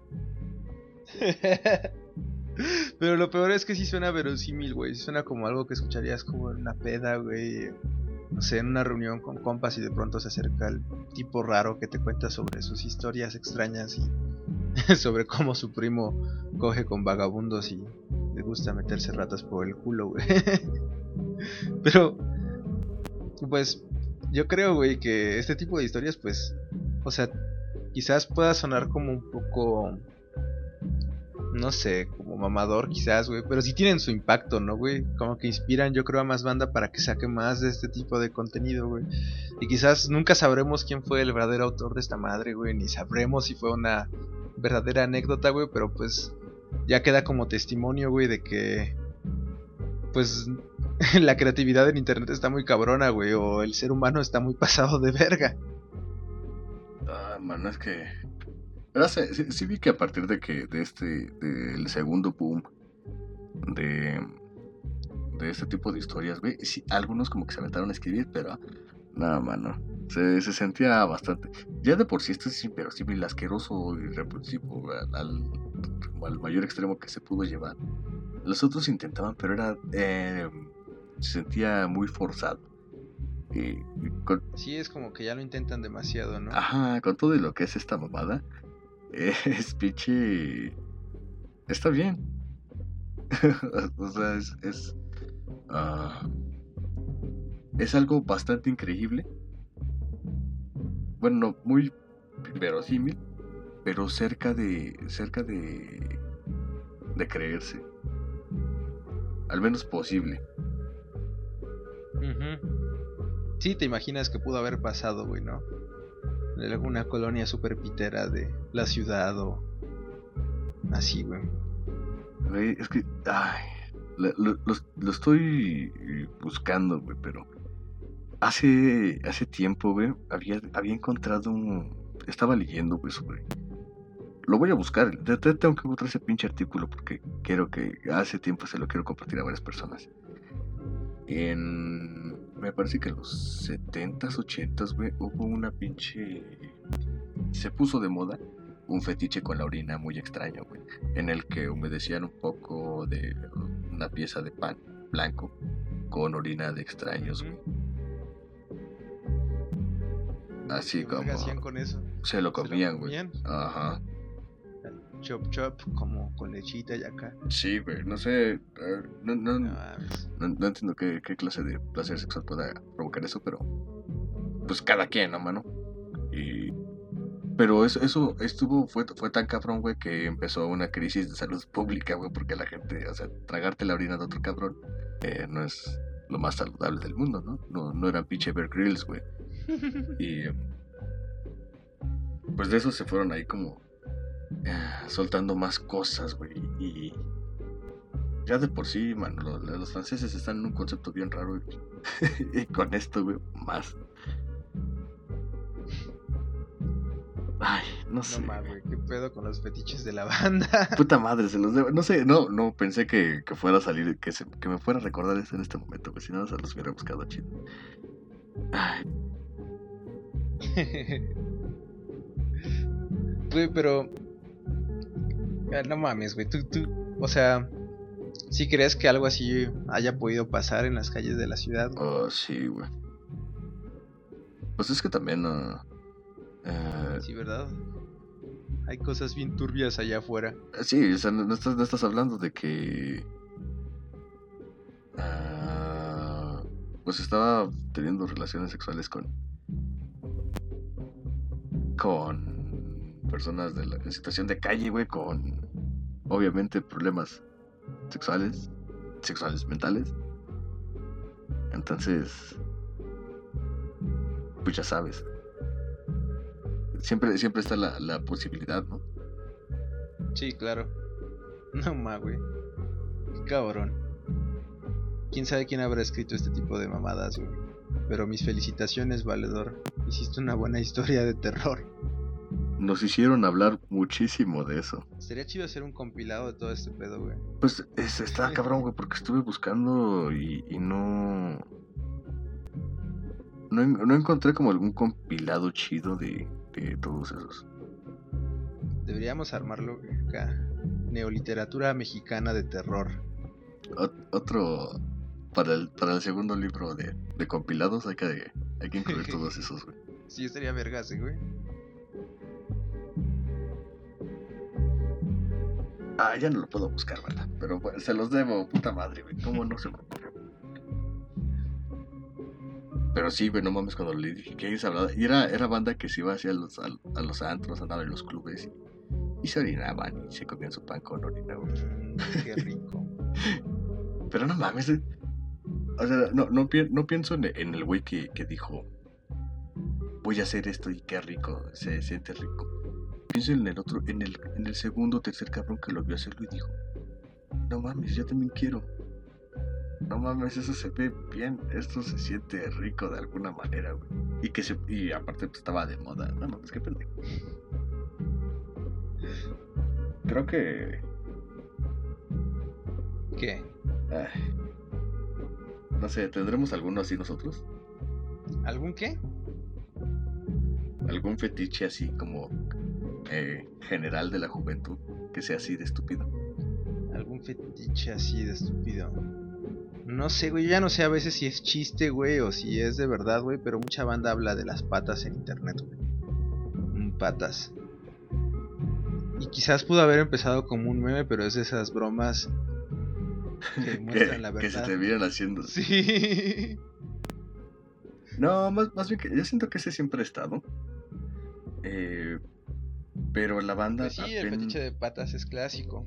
(laughs) Pero lo peor es que sí suena verosímil, güey. Suena como algo que escucharías como en una peda, güey. No sé, en una reunión con compas y de pronto se acerca el tipo raro que te cuenta sobre sus historias extrañas y (laughs) sobre cómo su primo coge con vagabundos y le gusta meterse ratas por el culo, güey. (laughs) Pero pues yo creo, güey, que este tipo de historias, pues, o sea, quizás pueda sonar como un poco, no sé, como mamador quizás, güey, pero sí tienen su impacto, ¿no, güey? Como que inspiran, yo creo, a más banda para que saque más de este tipo de contenido, güey. Y quizás nunca sabremos quién fue el verdadero autor de esta madre, güey, ni sabremos si fue una verdadera anécdota, güey, pero pues ya queda como testimonio, güey, de que pues (laughs) la creatividad en internet está muy cabrona, güey, o el ser humano está muy (laughs) pasado de verga. Ah, mano, es que Ahora sí, vi que a partir de que, de este, del segundo boom de, de este tipo de historias, güey, sí, algunos como que se aventaron a escribir, pero nada, mano. Se, se sentía bastante. Ya de por sí esto es inverosímil, asqueroso y repulsivo al, al, mayor extremo que se pudo llevar. Los otros intentaban, pero era. eh, se sentía muy forzado. Y, y con, Sí, es como que ya lo intentan demasiado, ¿no? Ajá, con todo y lo que es esta mamada, (laughs) es pinche. Está bien. (laughs) o sea, es. Es, ah, es algo bastante increíble. Bueno, no muy verosímil, pero cerca de. cerca de. de creerse. Al menos posible. Ujú. Sí, te imaginas que pudo haber pasado, güey, ¿no? En alguna colonia super pitera de la ciudad o así, güey. Es que. Ay. Lo, lo- lo- estoy buscando, güey, pero. Hace. Hace tiempo, güey. Había, había encontrado un. Estaba leyendo, güey, sobre. Lo voy a buscar. te- te- Tengo que encontrar ese pinche artículo porque quiero que. Hace tiempo se lo quiero compartir a varias personas. En. Me parece que en los 70s, 80s, güey, hubo una pinche. Se puso de moda un fetiche con la orina muy extraño, güey en el que humedecían un poco de una pieza de pan blanco con orina de extraños, güey. Así ¿Qué como hacían con eso? se lo ¿Se comían, güey. Ajá. Chop chop, como con lechita y acá. Sí, güey, no sé, eh, no, no, No no- entiendo qué, qué clase de placer sexual pueda provocar eso, pero pues cada quien, ¿no, mano? Y pero eso, eso estuvo, fue, fue tan cabrón, güey, que empezó una crisis de salud pública, güey, porque la gente, o sea, tragarte la orina de otro cabrón eh, no es lo más saludable del mundo, ¿no? No, no eran pinche Bear Grylls, güey. (laughs) Y pues de eso se fueron ahí como soltando más cosas, güey. Y ya de por sí, man, lo- lo- los franceses están en un concepto bien raro. Y, (laughs) y con esto, güey, más. Ay, no sé. No mames, qué pedo con los fetiches de la (laughs) banda. Puta madre, se los debo. No sé, no, no pensé que, que fuera a salir, que, se- que me fuera a recordar eso en este momento, pues si no se los hubiera buscado chido. Ay, (laughs) Güey, pero. Ah, No mames, güey. Tú, tú. O sea. ¿Sí crees que algo así haya podido pasar en las calles de la ciudad? oh, sí, güey. Pues es que también, ah, eh, Sí, ¿verdad? Hay cosas bien turbias allá afuera. Sí, o sea, no, no estás, no estás hablando de que. pues estaba teniendo relaciones sexuales con. con personas de la en situación de calle, güey, con. obviamente problemas sexuales, sexuales mentales. Entonces. Pues ya sabes. Siempre, siempre está la, la posibilidad, ¿no? Sí, claro. No mames, güey. Cabrón. Quién sabe quién habrá escrito este tipo de mamadas, güey. Pero mis felicitaciones, valedor. Hiciste una buena historia de terror. Nos hicieron hablar muchísimo de eso. Sería chido hacer un compilado de todo este pedo, güey. Pues es, está cabrón, güey, porque estuve buscando y, y no, no. en- no encontré como algún compilado chido de, de todos esos. Deberíamos armarlo acá. Neoliteratura mexicana de terror. Ot- otro. Para el, para el segundo libro de, de compilados hay que, hay que incluir (laughs) todos esos, güey. Sí, estaría vergas, eh, güey. Ah, ya no lo puedo buscar, ¿verdad? Pero pues, se los debo, puta madre, güey. ¿Cómo no se me ocurrió? Pero sí, güey, no mames, cuando le dije que hablaba. Y era, era banda que se iba hacia los, a, a los antros, andaba en los clubes y, y se orinaban y se comían su pan con orina, güey. Mm, qué rico. (laughs) Pero no mames, eh. O sea, no, no, pi- no pienso en, en el güey que, que dijo, voy a hacer esto y qué rico, se siente rico. Pienso en el otro, en el, en el segundo o tercer cabrón que lo vio hacerlo y dijo, no mames, yo también quiero. No mames, eso se ve bien, esto se siente rico de alguna manera, güey. Y que se, y aparte pues, estaba de moda, no mames, qué pendejo. creo que. ¿Qué? ay, no sé, ¿tendremos alguno así nosotros? ¿Algún qué? ¿Algún fetiche así como eh, general de la juventud que sea así de estúpido? ¿Algún fetiche así de estúpido? No sé, güey, yo ya no sé a veces si es chiste, güey, o si es de verdad, güey, pero mucha banda habla de las patas en internet, güey. Mm, Patas. Y quizás pudo haber empezado como un meme, pero es de esas bromas que (laughs) muestran la que se verdad. te vieran haciendo. Sí. No, más, más bien que yo siento que ese siempre ha estado. Eh, pero la banda. Pues sí, el fetiche de patas es clásico.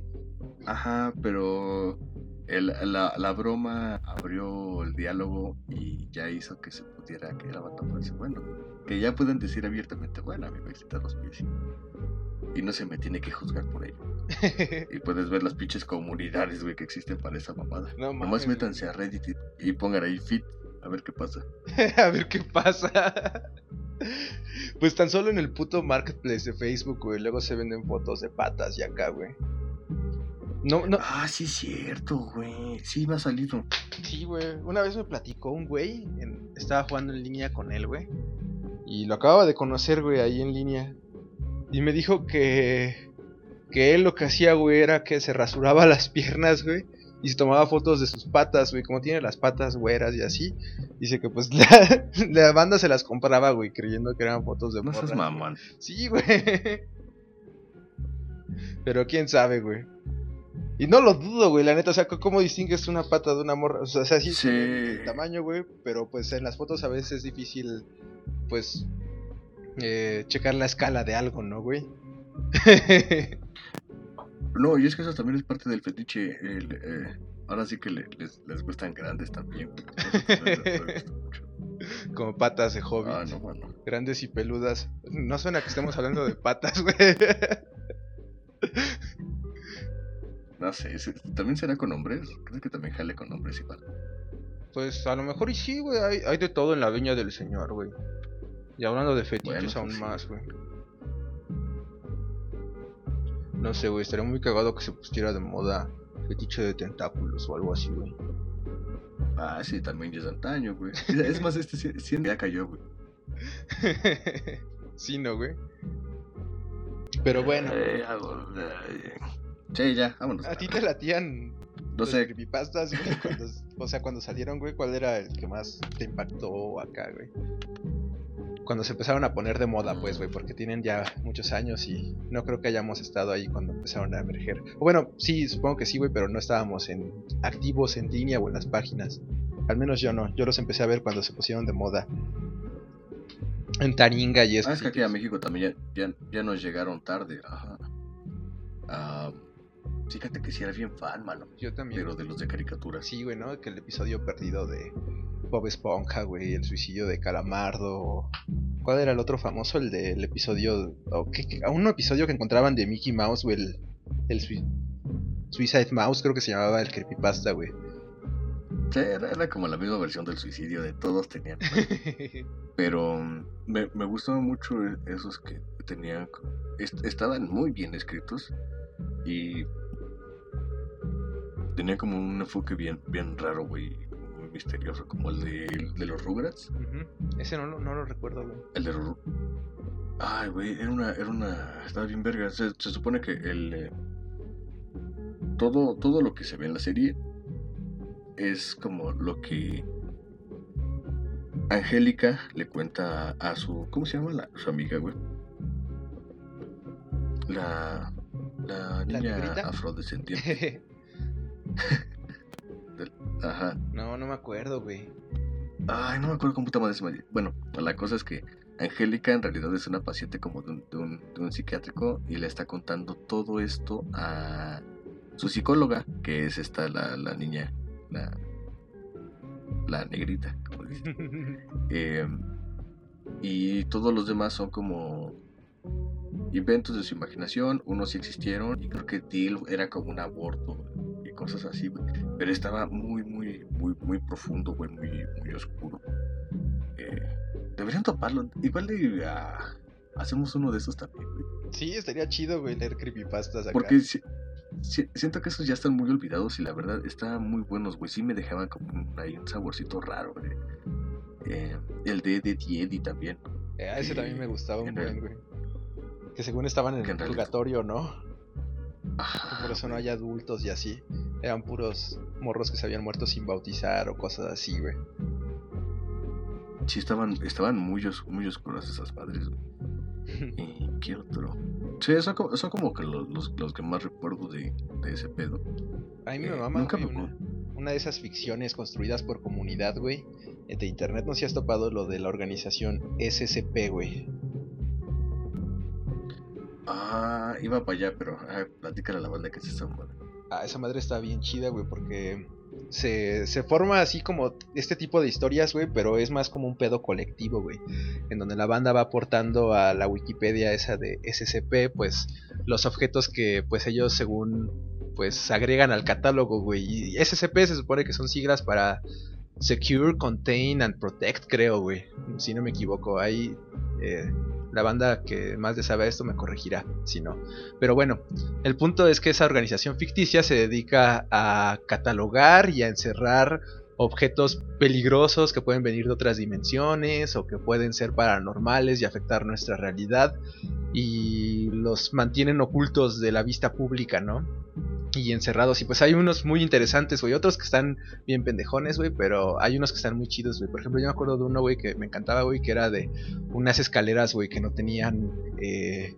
Ajá, pero el- la, la broma abrió el diálogo y ya hizo que se pudiera, que la banda fuese bueno. Que ya pueden decir abiertamente, bueno, a mí me excitan los pies. Y no se me tiene que juzgar por ello. (laughs) Y puedes ver las pinches comunidades, güey, que existen para esa mamada. No Nomás métanse a Reddit y, y pongan ahí fit, a ver qué pasa. (laughs) a ver qué pasa. (laughs) Pues tan solo en el puto marketplace de Facebook, güey. Luego se venden fotos de patas y acá, güey. No, no. Ah, sí, cierto, güey. Sí, me ha salido. Sí, güey. Una vez me platicó un güey. en- Estaba jugando en línea con él, güey. Y lo acababa de conocer, güey, ahí en línea. Y me dijo que. Que él lo que hacía, güey, era que se rasuraba (laughs) las piernas, güey. Y se tomaba fotos de sus patas, güey. Como tiene las patas güeras y así. Dice que pues (laughs) la, la banda se las compraba, güey, creyendo que eran fotos de No seas mamón. Sí, güey. Pero quién sabe, güey. Y no lo dudo, güey, la neta, o sea, ¿cómo distingues una pata de una morra? O sea, sí, Sí. el tamaño, güey, pero pues en las fotos a veces es difícil, pues, eh, checar la escala de algo, ¿no, güey? (laughs) No, y es que eso también es parte del fetiche. el, eh, ahora sí que le- les, les gustan grandes también. Como patas de hobbit. Ah, no, bueno. Grandes y peludas. No suena que estemos hablando de patas, (laughs) güey. No sé, ¿se- ¿también será con hombres? Creo que también jale con hombres igual. Pues a lo mejor y sí, güey, hay, hay de todo en la viña del señor, güey. Y hablando de fetiches Bueno, aún sí. más, güey. No sé, güey, estaría muy cagado que se pusiera de moda fetiche de tentáculos o algo así, güey. Ah, sí, también ya es antaño, güey. (laughs) Es más, este sí, sí ya cayó, güey. (laughs) sí, no, güey. Pero bueno, Eh, algo, eh, Sí, ya, vámonos. a ti te latían No sé, creepypastas, güey, cuando- o sea, cuando salieron, güey, ¿cuál era el que más te impactó acá, güey? Cuando se empezaron a poner de moda, pues, güey, porque tienen ya muchos años y no creo que hayamos estado ahí cuando empezaron a emerger. O bueno, sí, supongo que sí, güey, pero no estábamos en activos en línea o en las páginas. Al menos yo no, yo los empecé a ver cuando se pusieron de moda. En Taringa y eso. Ah, es que aquí a México también ya, ya, ya nos llegaron tarde. Ajá. Ah, fíjate que sí era bien fan, mano. Yo también. Pero de los de caricaturas. Sí, güey, ¿no? Que el episodio perdido de Bob Esponja, güey, el suicidio de Calamardo. ¿Cuál era el otro famoso? El del episodio. o qué- qué- un episodio que encontraban de Mickey Mouse, güey, el, el sui- Suicide Mouse, creo que se llamaba el creepypasta, güey. Sí, era, era como la misma versión del suicidio de todos tenían. (laughs) Pero mm, me, me gustaban mucho esos que tenían. est- estaban muy bien escritos y tenían como un enfoque bien, bien raro, güey. Muy misterioso, como el de, el de los Rugrats. Ese no, lo- no lo recuerdo, güey. El de los. Ay, güey, era una, era una. Estaba bien verga. Se, se supone que el. eh, todo, todo lo que se ve en la serie es como lo que Angélica le cuenta a su. ¿Cómo se llama la, su amiga, güey? La. La niña negrita? afrodescendiente. (laughs) (laughs) Ajá. no, no me acuerdo, güey. Ay, no me acuerdo cómo puta madre se. Bueno, la cosa es que Angélica en realidad es una paciente como de un, de un, de un psiquiátrico y le está contando todo esto a su psicóloga, que es esta, la, la niña, la, la negrita, como. Eh, (laughs) y todos los demás son como inventos de su imaginación, unos sí existieron y creo que Deal era como un aborto cosas así, güey. Pero estaba muy, muy, muy, muy profundo, güey, muy, muy oscuro. Eh, deberían toparlo. Igual de, ah, hacemos uno de esos también, güey. Sí, estaría chido, güey, leer creepypastas acá. Porque si- si- siento que esos ya están muy olvidados y la verdad estaban muy buenos, güey. Sí me dejaban como un, ahí un saborcito raro, güey. Eh, el de Eddie Eddie también. Eh, a ese también me gustaba un en buen, güey. Que según estaban en el purgatorio, ¿no? Ajá, por eso no hay adultos y así. Eran puros morros que se habían muerto sin bautizar o cosas así, güey. Sí, estaban, estaban muy, os- muy oscuras esas madres, güey. ¿Y (laughs) qué otro? Sí, son como, son como que los, los, los que más recuerdo de, de ese pedo. A mí me Eh, mama, nunca güey, me una, una de esas ficciones construidas por comunidad, güey. eh, De internet, no sé si has topado lo de la organización SCP, güey. Ah, iba para allá, pero ah, platícale a la banda que es esa madre. Ah, esa madre está bien chida, güey, porque se, se forma así como este tipo de historias, güey, pero es más como un pedo colectivo, güey. En donde la banda va aportando a la Wikipedia esa de SCP, pues los objetos que pues ellos según pues agregan al catálogo, güey. Y SCP se supone que son siglas para Secure, Contain and Protect, creo, güey. Si no me equivoco, ahí eh, la banda que más le sabe esto me corregirá, si no. Pero bueno, el punto es que esa organización ficticia se dedica a catalogar y a encerrar objetos peligrosos que pueden venir de otras dimensiones o que pueden ser paranormales y afectar nuestra realidad y los mantienen ocultos de la vista pública, ¿no? Y encerrados. Y pues hay unos muy interesantes, güey. Otros que están bien pendejones, güey. Pero hay unos que están muy chidos, güey. Por ejemplo, yo me acuerdo de uno, güey, que me encantaba, güey. Que era de unas escaleras, güey, que no tenían... eh,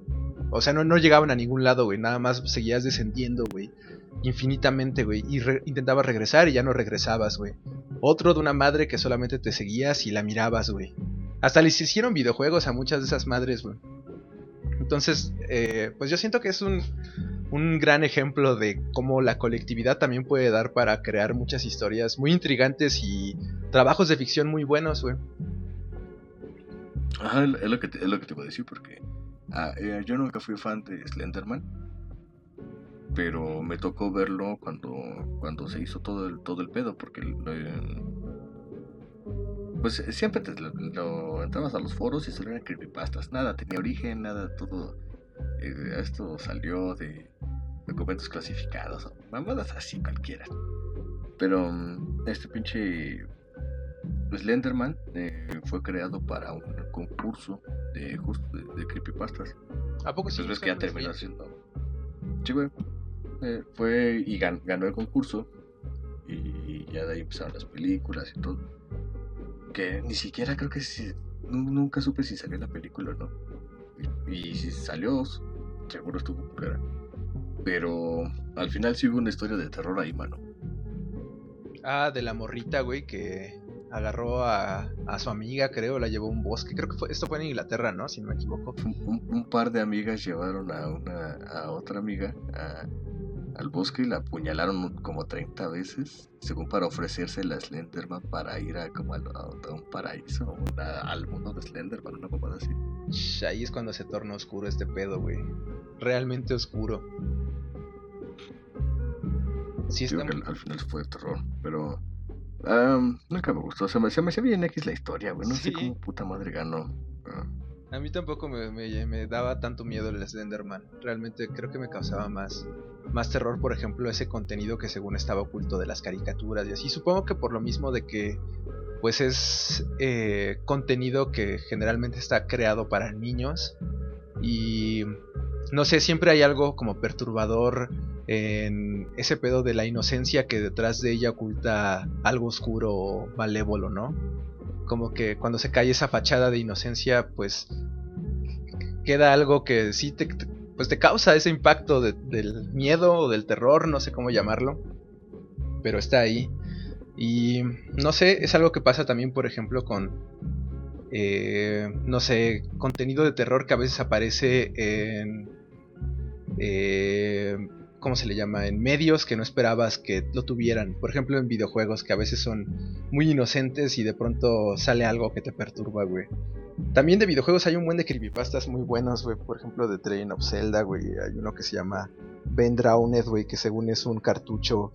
o sea, no, no llegaban a ningún lado, güey. Nada más seguías descendiendo, güey. Infinitamente, güey. Y intentabas regresar y ya no regresabas, güey. Otro de una madre que solamente te seguías y la mirabas, güey. Hasta les hicieron videojuegos a muchas de esas madres, güey. Entonces, eh, pues yo siento que es un, un gran ejemplo de cómo la colectividad también puede dar para crear muchas historias muy intrigantes y trabajos de ficción muy buenos, güey. Ajá, es lo que te, es lo que te iba a decir porque ah, eh, yo nunca fui fan de Slenderman, pero me tocó verlo cuando cuando se hizo todo el todo el pedo porque pues eh, siempre te lo, lo- entrabas a los foros y solo eran creepypastas, nada tenía origen, nada todo eh, esto salió de documentos clasificados, o mamadas así cualquiera. Pero mm, este pinche Slenderman eh, fue creado para un concurso de justo de, de creepypastas. ¿A poco sí? Pues ves que ya terminó siendo. Sí, güey. Eh, fue y gan- ganó el concurso. Y ya de ahí empezaron las películas y todo. Que ni siquiera creo que si, nu- nunca supe si salió la película o no. Y, y si salió, seguro estuvo culera. Pero al final sí hubo una historia de terror ahí, mano. Ah, de la morrita, güey, que agarró a, a su amiga, creo, la llevó a un bosque. Creo que fue, esto fue en Inglaterra, ¿no? Si no me equivoco. un, un- un par de amigas llevaron a una a otra amiga a- al bosque y la apuñalaron como 30 veces, según para ofrecerse la Slenderman para ir a como a, a un paraíso, una- al mundo de Slenderman, una mamada así. Ahí es cuando se torna oscuro este pedo, güey. Realmente oscuro. Sí, Digo está... que al, al final fue terror, pero am, nunca me gustó, se me, se me hacía bien X la historia, güey, no Sí. sé cómo puta madre ganó. Ah, A mí tampoco me, daba tanto miedo el Slenderman. Realmente creo que me causaba más, más terror, por ejemplo, ese contenido que según estaba oculto de las caricaturas y así. Supongo que por lo mismo de que pues es eh, contenido que generalmente está creado para niños y no sé, siempre hay algo como perturbador en ese pedo de la inocencia que detrás de ella oculta algo oscuro o malévolo, ¿no? Como que cuando se cae esa fachada de inocencia, pues queda algo que sí te, pues te causa ese impacto de- del miedo o del terror, no sé cómo llamarlo, pero está ahí. Y no sé, es algo que pasa también, por ejemplo, con, eh, no sé, contenido de terror que a veces aparece en, eh, ¿cómo se le llama? En medios que no esperabas que lo tuvieran. Por ejemplo, en videojuegos que a veces son muy inocentes y de pronto sale algo que te perturba, güey. También de videojuegos hay un buen de creepypastas muy buenos, güey. Por ejemplo, de Train of Zelda, güey. Hay uno que se llama Ben Drowned, güey, que según es un cartucho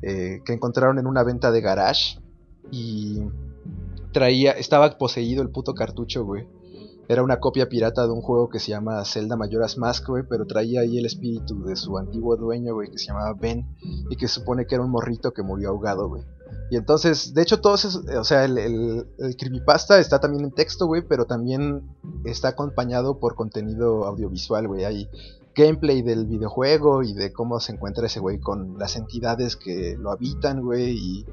eh, que encontraron en una venta de garage. Y traía, estaba poseído el puto cartucho, güey. Era una copia pirata de un juego que se llama Zelda Majora's Mask, güey, pero traía ahí el espíritu de su antiguo dueño, güey, que se llamaba Ben, y que supone que era un morrito que murió ahogado, güey. Y entonces, de hecho, todos esos, o sea, el creepypasta está también en texto, güey, pero también está acompañado por contenido audiovisual, güey. Hay gameplay del videojuego y de cómo se encuentra ese güey con las entidades que lo habitan, güey, y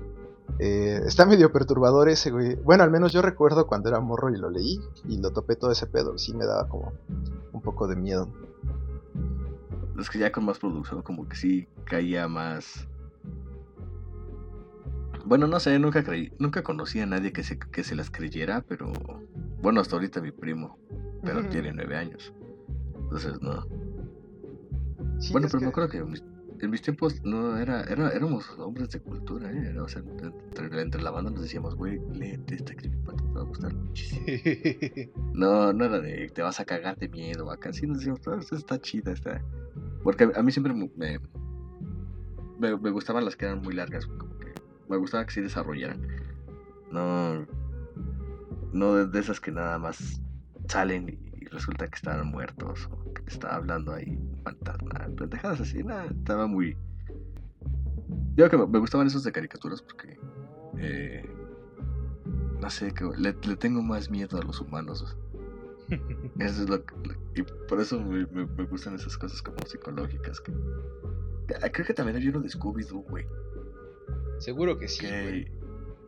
eh, está medio perturbador ese, güey. Bueno, al menos yo recuerdo cuando era morro y lo leí y lo topé todo ese pedo. Sí me daba como un poco de miedo. Es que ya con más producción, como que sí caía más. Bueno, no sé, nunca creí, nunca conocí a nadie que se, que se las creyera, pero bueno, hasta ahorita mi primo, pero tiene nueve años. Entonces, no. Sí, bueno, pero que- me acuerdo que mis, en mis tiempos no era, era, éramos hombres de cultura, ¿eh? Era, o sea, entre, entre la banda nos decíamos, güey, léete esta creepypasta, te va a gustar muchísimo. (laughs) No, no era de te vas a cagar de miedo acá. Sí, nos decíamos, "Ah, esta está chida, está. Porque a, mí siempre me, me gustaban las que eran muy largas, como que me gustaba que sí desarrollaran. No, no de, de esas que nada más salen y resulta que estaban muertos o que estaba hablando ahí fantasma. Pendejadas así, nada, estaba muy. Yo creo que me, me gustaban esos de caricaturas porque. eh, no sé, que le, le tengo más miedo a los humanos. (laughs) Eso es lo que, y por eso me, me- me gustan esas cosas como psicológicas. Que, Ah, creo que también había uno de Scooby-Doo, güey. Seguro que sí, que, güey.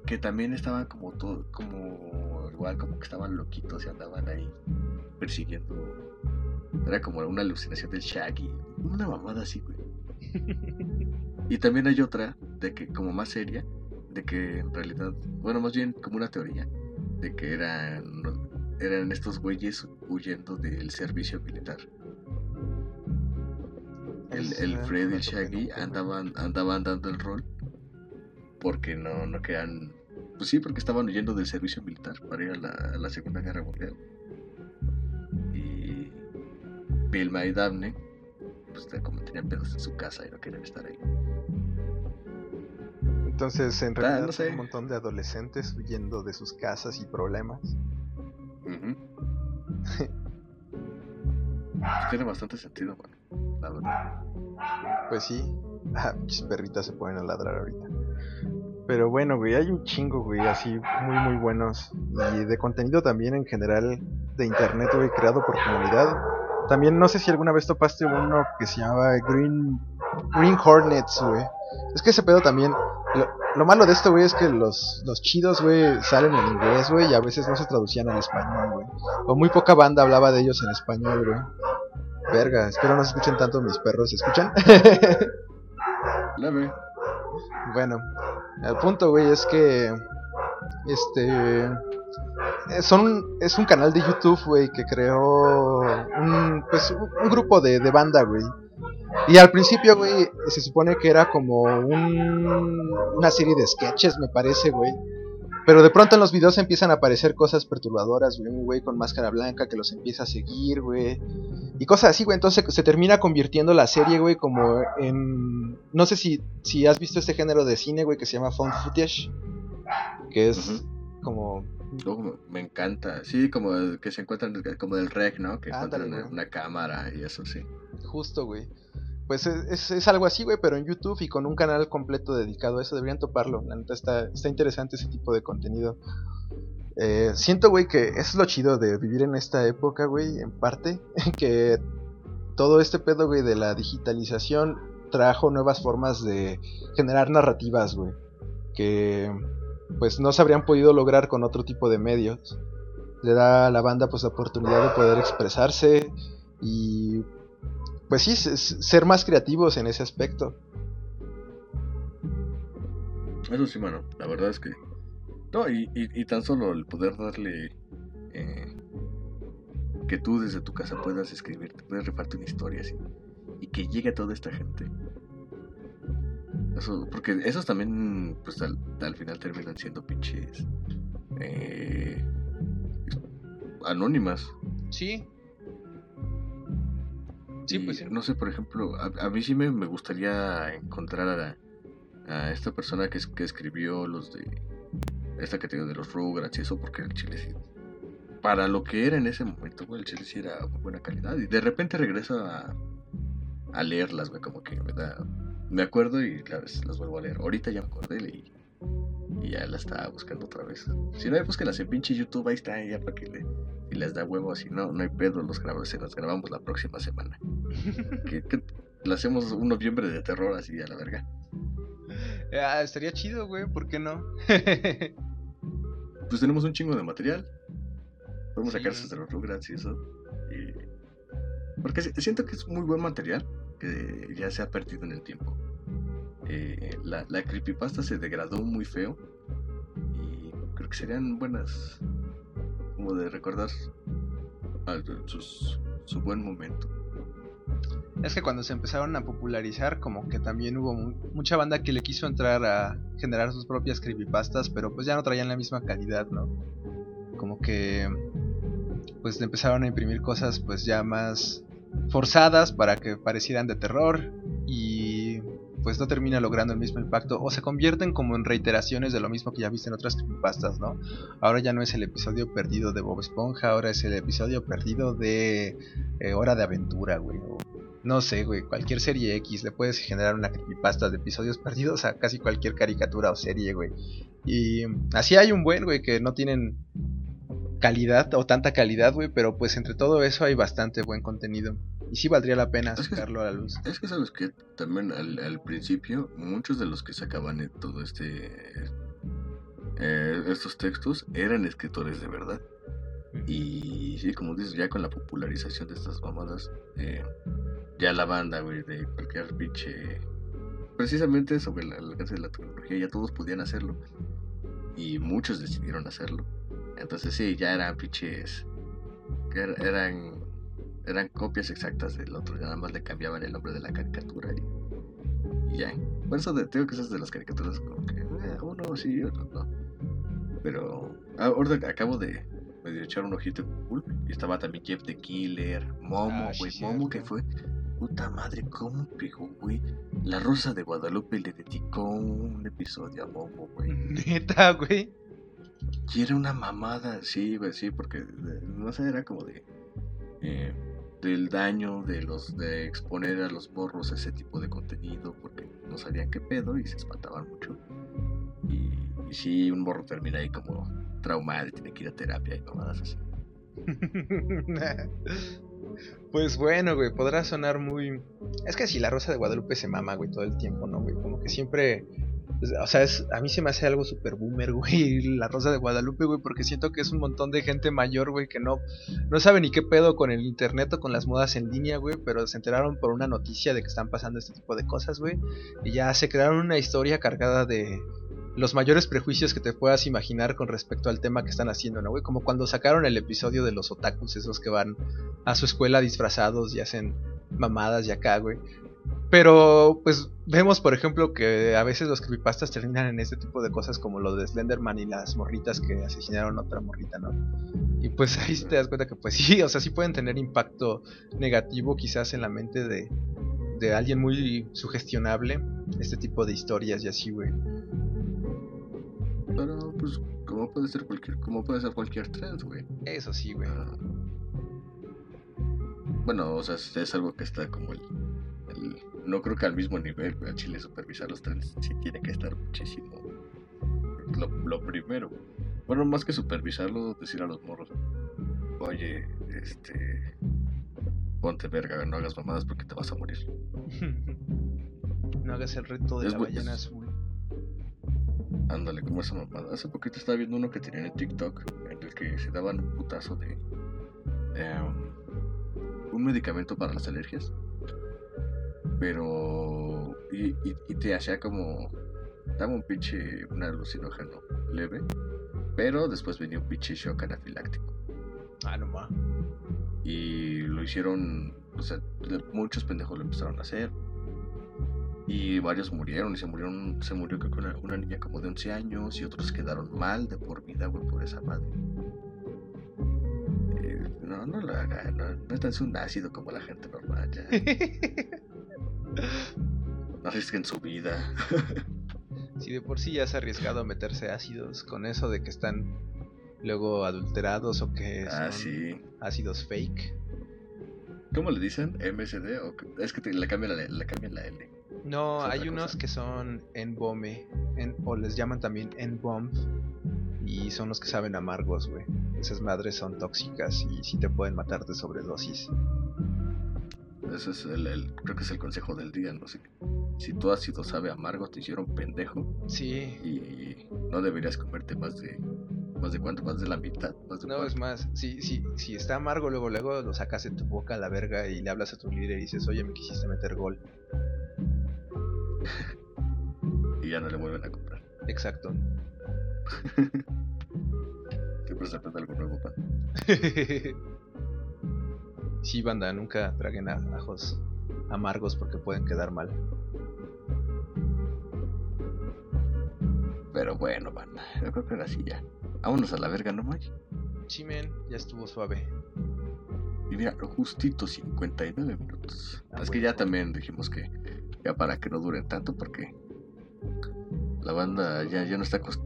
Que también estaban como todo, como igual, como que estaban loquitos y andaban ahí persiguiendo. Era como una alucinación del Shaggy. Una mamada así, güey. (laughs) Y también hay otra, de que como más seria, de que en realidad, bueno, más bien como una teoría, de que eran, eran estos güeyes huyendo del servicio militar. El, el Fred y el Shaggy andaban, andaban dando el rol porque no, no quedan. Pues sí, porque estaban huyendo del servicio militar para ir a la, a la Segunda Guerra Mundial. Y Vilma y Daphne, pues como tenían pedos en su casa y no querían estar ahí. Entonces, en Ah, realidad, no sé. un montón de adolescentes huyendo de sus casas y problemas. Ujú. (laughs) Pues tiene bastante sentido, bueno, la verdad. Pues sí. Ah, perritas se pueden a ladrar ahorita. Pero bueno, güey, hay un chingo, güey, así muy, muy buenos. Y de contenido también en general de internet, güey, creado por comunidad. También no sé si alguna vez topaste uno que se llamaba Green, Green Hornets, güey. Es que ese pedo también. Lo, lo malo de esto, güey, es que los, los chidos, güey, salen en inglés, güey, y a veces no se traducían al español, güey. O muy poca banda hablaba de ellos en español, güey. Verga, espero no se escuchen tanto mis perros. ¿Se escuchan? (laughs) Bueno, el punto, güey, es que. Este. eh, Son, es un canal de YouTube, güey, que creó un, pues, un, grupo de, de banda, güey. Y al principio, güey, se supone que era como un, una serie de sketches, me parece, güey. Pero de pronto en los videos empiezan a aparecer cosas perturbadoras, güey. Un güey con máscara blanca que los empieza a seguir, güey. Y cosas así, güey. Entonces se termina convirtiendo la serie, güey, como en... No sé si, si has visto este género de cine, güey, que se llama found footage. Que es como... Me- me encanta. Sí, como el que se encuentran, como del rec, ¿no? Que Ándale, encuentran güey. una cámara y eso sí. Justo, güey. Pues es, es- algo así, güey, pero en YouTube y con un canal completo dedicado a eso. Deberían toparlo. La neta está, interesante ese tipo de contenido. Eh, siento, güey, que es lo chido de vivir en esta época, güey, en parte. (laughs) Que todo este pedo, güey, de la digitalización trajo nuevas formas de generar narrativas, güey. Que pues no se habrían podido lograr con otro tipo de medios. Le da a la banda pues la oportunidad de poder expresarse y pues sí, ser más creativos en ese aspecto. Eso sí, mano. La verdad es que. No, y, y, y tan solo el poder darle. eh, que tú desde tu casa puedas escribir, te puedes rifarte una historia así. Y que llegue a toda esta gente. Eso, porque esos también, pues al, al final terminan siendo pinches. eh, anónimas. Sí. Sí, Y, pues sí. No sé, por ejemplo, a, a mí sí me, me gustaría encontrar a, a esta persona que, que escribió los de. Esta que te digo de los Rugrats y eso, porque el chile sí. para lo que era en ese momento, güey, el chile sí era buena calidad. Y de repente regreso a, a leerlas, güey, como que me da... Me acuerdo y claro, las vuelvo a leer. Ahorita ya me acordé y. Y ya la estaba buscando otra vez. Si no, búsquenlas en pinche YouTube, ahí está, ya para que le, si les da huevo, si no, no hay pedo, los grabamos, se los grabamos la próxima semana. Que, que le hacemos un noviembre de terror así a la verga. Ah, estaría chido, güey, ¿por qué no? pues tenemos un chingo de material. Podemos Sí, sacar de los Rugrats y eso. Y... Porque si- siento que es muy buen material que ya se ha perdido en el tiempo. Eh, la, la creepypasta se degradó muy feo. Y creo que serían buenas. Como de recordar al- sus- su buen momento. Es que cuando se empezaron a popularizar, como que también hubo mu- mucha banda que le quiso entrar a generar sus propias creepypastas, pero pues ya no traían la misma calidad, ¿no? Como que pues empezaron a imprimir cosas pues ya más forzadas para que parecieran de terror y pues no termina logrando el mismo impacto o se convierten como en reiteraciones de lo mismo que ya viste en otras creepypastas, ¿no? Ahora ya no es el episodio perdido de Bob Esponja, ahora es el episodio perdido de eh, Hora de Aventura, güey. o no sé, güey, cualquier serie X le puedes generar una creepypasta de episodios perdidos a casi cualquier caricatura o serie, güey. Y así hay un buen, güey, que no tienen calidad o tanta calidad, güey, pero pues entre todo eso hay bastante buen contenido. Y sí valdría la pena Es que- sacarlo a la luz. Es que sabes que también al, al principio muchos de los que sacaban todo este eh, estos textos eran escritores de verdad. Y sí como dices ya con la popularización de estas mamadas eh, ya la banda güey de cualquier pinche precisamente sobre el alcance de la tecnología ya todos podían hacerlo. Y muchos decidieron hacerlo. Entonces sí ya eran pinches er- eran eran copias exactas del otro, nada más le cambiaban el nombre de la caricatura y, y ya. Por eso te digo que esas de las caricaturas como que eh, uno sí, otro no. Pero ah, ahorita acabo de medio echar un ojito en Google y estaba también Jeff the Killer, Momo, Ah, sí, güey, Momo que fue puta madre, cómo pegó, güey. La Rosa de Guadalupe le dedicó un episodio a Momo, güey. (laughs) Neta, güey. Y era una mamada, sí, güey, sí, porque eh, no sé, era como de eh, del daño de los de exponer a los morros a ese tipo de contenido, porque no sabían qué pedo y se espantaban mucho. Y, y sí, un morro termina ahí como traumado y tiene que ir a terapia y mamadas así. (laughs) Pues bueno, güey, podrá sonar muy... Es que si la Rosa de Guadalupe se mama, güey, todo el tiempo, ¿no, güey? Como que siempre... pues, O sea, es, a mí se me hace algo súper boomer, (laughs) güey, la Rosa de Guadalupe, güey, porque siento que es un montón de gente mayor, güey, que no, no sabe ni qué pedo con el internet o con las modas en línea, güey, pero se enteraron por una noticia de que están pasando este tipo de cosas, güey, y ya se crearon una historia cargada de los mayores prejuicios que te puedas imaginar con respecto al tema que están haciendo, ¿no, güey? Como cuando sacaron el episodio de los otakus, esos que van a su escuela disfrazados y hacen mamadas y acá, güey. Pero, pues, vemos, por ejemplo, que a veces los creepypastas terminan en este tipo de cosas como lo de Slenderman y las morritas que asesinaron a otra morrita, ¿no? Y pues ahí te das cuenta que, pues (laughs) sí, o sea, sí pueden tener impacto negativo quizás en la mente de, de alguien muy sugestionable, este tipo de historias y así, güey. Pero pues, como puede ser cualquier, como puede ser cualquier trend, güey. Eso sí, güey. Ah, Bueno, o sea, es, es algo que está como el, el- No creo que al mismo nivel, güey, al Chile supervisar los trends sí tiene que estar muchísimo. Lo, lo primero. Bueno, más que supervisarlo, decir a los morros: Oye, este. Ponte verga, no hagas mamadas porque te vas a morir. (laughs) no hagas el reto de Es la bu- ballena es- azul. Ándale, como esa mamada. Hace poquito estaba viendo uno que tenían en TikTok en el que se daban un putazo de. em, un medicamento para las alergias. Pero. Y, y, y te hacía como. Daba un pinche. Un alucinógeno leve. Pero después venía un pinche shock anafiláctico. Ah, no ma. Y lo hicieron. O sea, muchos pendejos lo empezaron a hacer. Y varios murieron. Y se murieron. Se murió creo que una, una niña como de 11 años. Y otros quedaron mal de por vida, güey, por esa madre. Eh, no, no lo hagan. No, no es un ácido como la gente normal. Ya. (laughs) No arriesguen su vida. Si de por sí ya es arriesgado meterse ácidos con eso de que están luego adulterados o que Ah, son sí. ácidos fake. ¿Cómo le dicen? ¿MSD? O... Es que te- le cambian la, le cambian la L. No, hay unos que son N-Bombe, en- o les llaman también N-Bomb, y son los que saben amargos, güey. Esas madres son tóxicas y sí te pueden matar de sobredosis. Ese es el, el- creo que es el consejo del día, no sé. Si tu ácido sabe amargo, te hicieron pendejo Sí, y no deberías comerte más de más de cuánto, más de la mitad, más de no, es más, si, si, si está amargo, luego luego lo sacas de tu boca a la verga y le hablas a tu líder y dices, oye, me quisiste meter gol. (laughs) y ya no le vuelven a comprar. Exacto. (laughs) Siempre se aprende algo nuevo, pan. (laughs) sí, banda, nunca traguen ajos amargos porque pueden quedar mal. Pero bueno, man, yo creo que ahora sí ya. Vámonos a la verga, ¿no, Mike? Sí, men, ya estuvo suave. Y mira, justito 59 minutos. Ah, es que bueno. ya también dijimos que ya para que no duren tanto porque la banda ya, ya no está acost-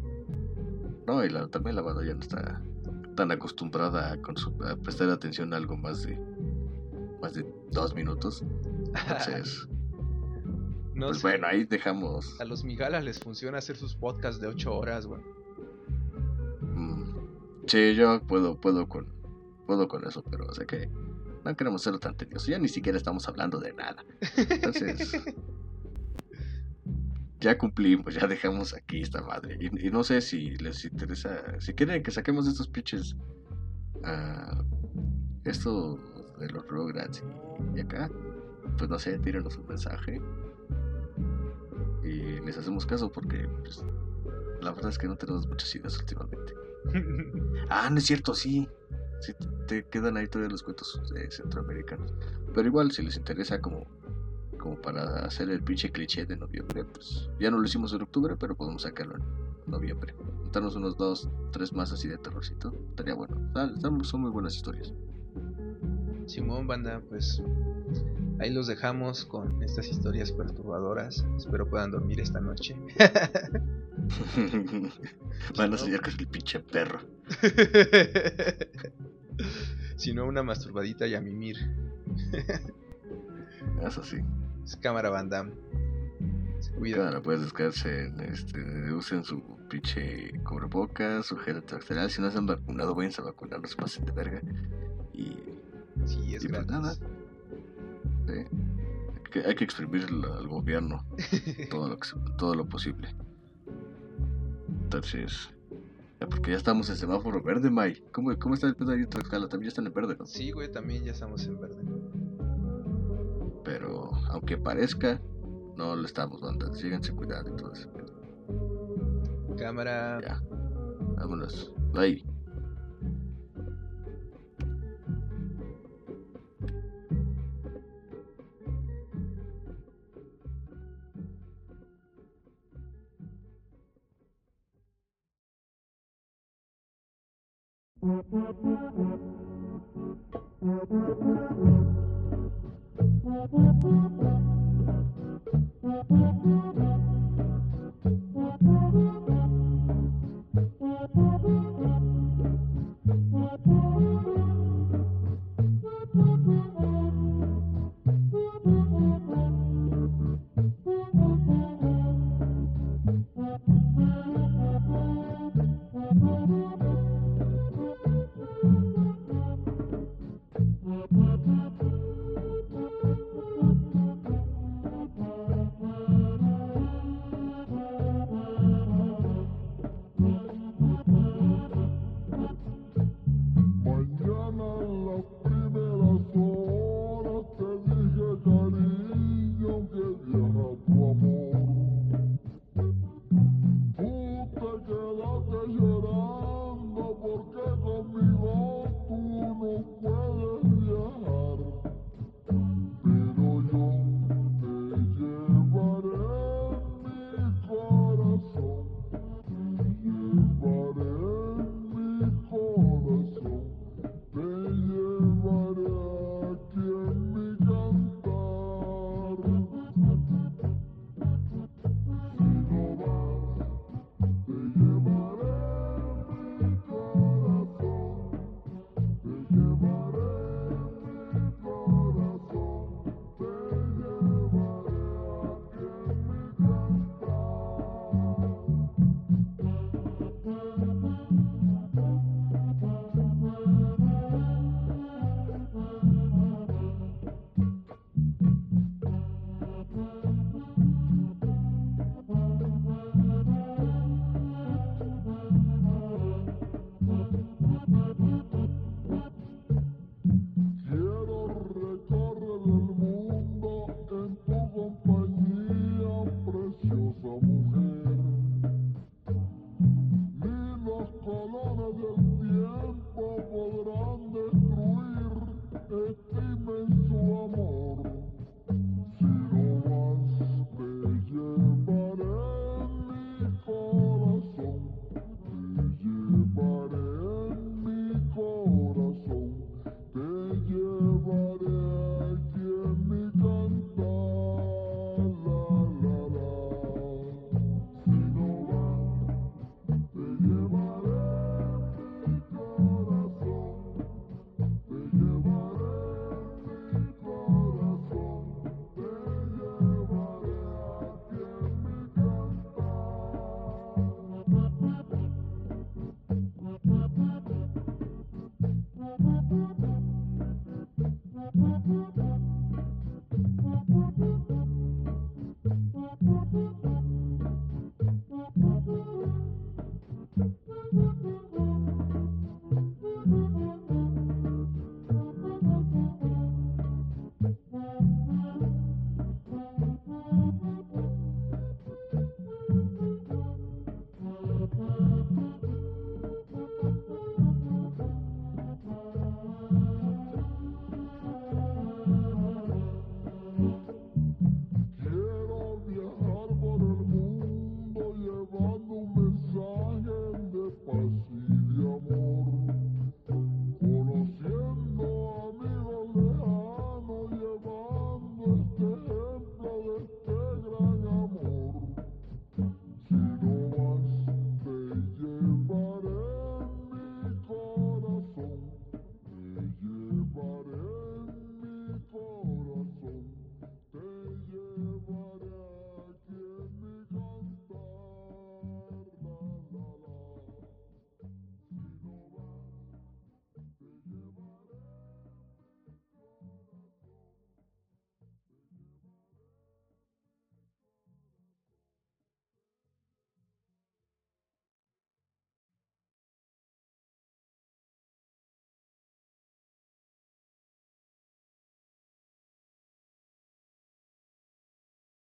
No, y la- también la banda ya no está tan acostumbrada a, prestar atención a algo más de más de dos minutos. Entonces, (laughs) no pues sé, bueno, ahí dejamos. a los migalas les funciona hacer sus podcasts de 8 horas, güey. mm, sí, yo puedo, puedo con puedo con eso, pero o sea que no queremos ser tan tediosos. Ya ni siquiera estamos hablando de nada. Entonces, (laughs) ya cumplimos, ya dejamos aquí esta madre. Y, y no sé si les interesa, si quieren que saquemos estos pitches, ah, esto de los Rugrats y, y acá, pues no sé, tírenos un mensaje y les hacemos caso porque pues, la verdad es que no tenemos muchas ideas últimamente. (laughs) Ah, no es cierto, sí. Sí, te te quedan ahí todavía los cuentos eh, centroamericanos. Pero igual, si les interesa como, como para hacer el pinche cliché de noviembre, pues ya no lo hicimos en octubre, pero podemos sacarlo en noviembre. Juntarnos unos dos, tres más así de terrorcito. Estaría bueno. Son muy buenas historias. Simón, banda, pues ahí los dejamos con estas historias perturbadoras. Espero puedan dormir esta noche. (laughs) Van a soñar con el pinche perro. (laughs) si no, una masturbadita y a mimir. Eso sí. Es cámara, banda. Se cuidan. Claro, puedes descargarse, este, usen su pinche cubrebocas, su gel antibacterial. Si no se han vacunado, váyanse a vacunar, no se pasen de verga. Y Sí, es y pues gratis. nada. sí, que hay que exprimir al, gobierno (laughs) todo lo, que todo lo posible. Entonces, porque ya estamos en semáforo verde, May. ¿Cómo, cómo está el pedo ahí en Tlaxcala? También ya están en verde, ¿no? Sí, güey, también ya estamos en verde. Pero aunque parezca, no lo estamos, banda. Síganse cuidando y todo eso. Cámara. Ya. Vámonos. Bye. Thank you.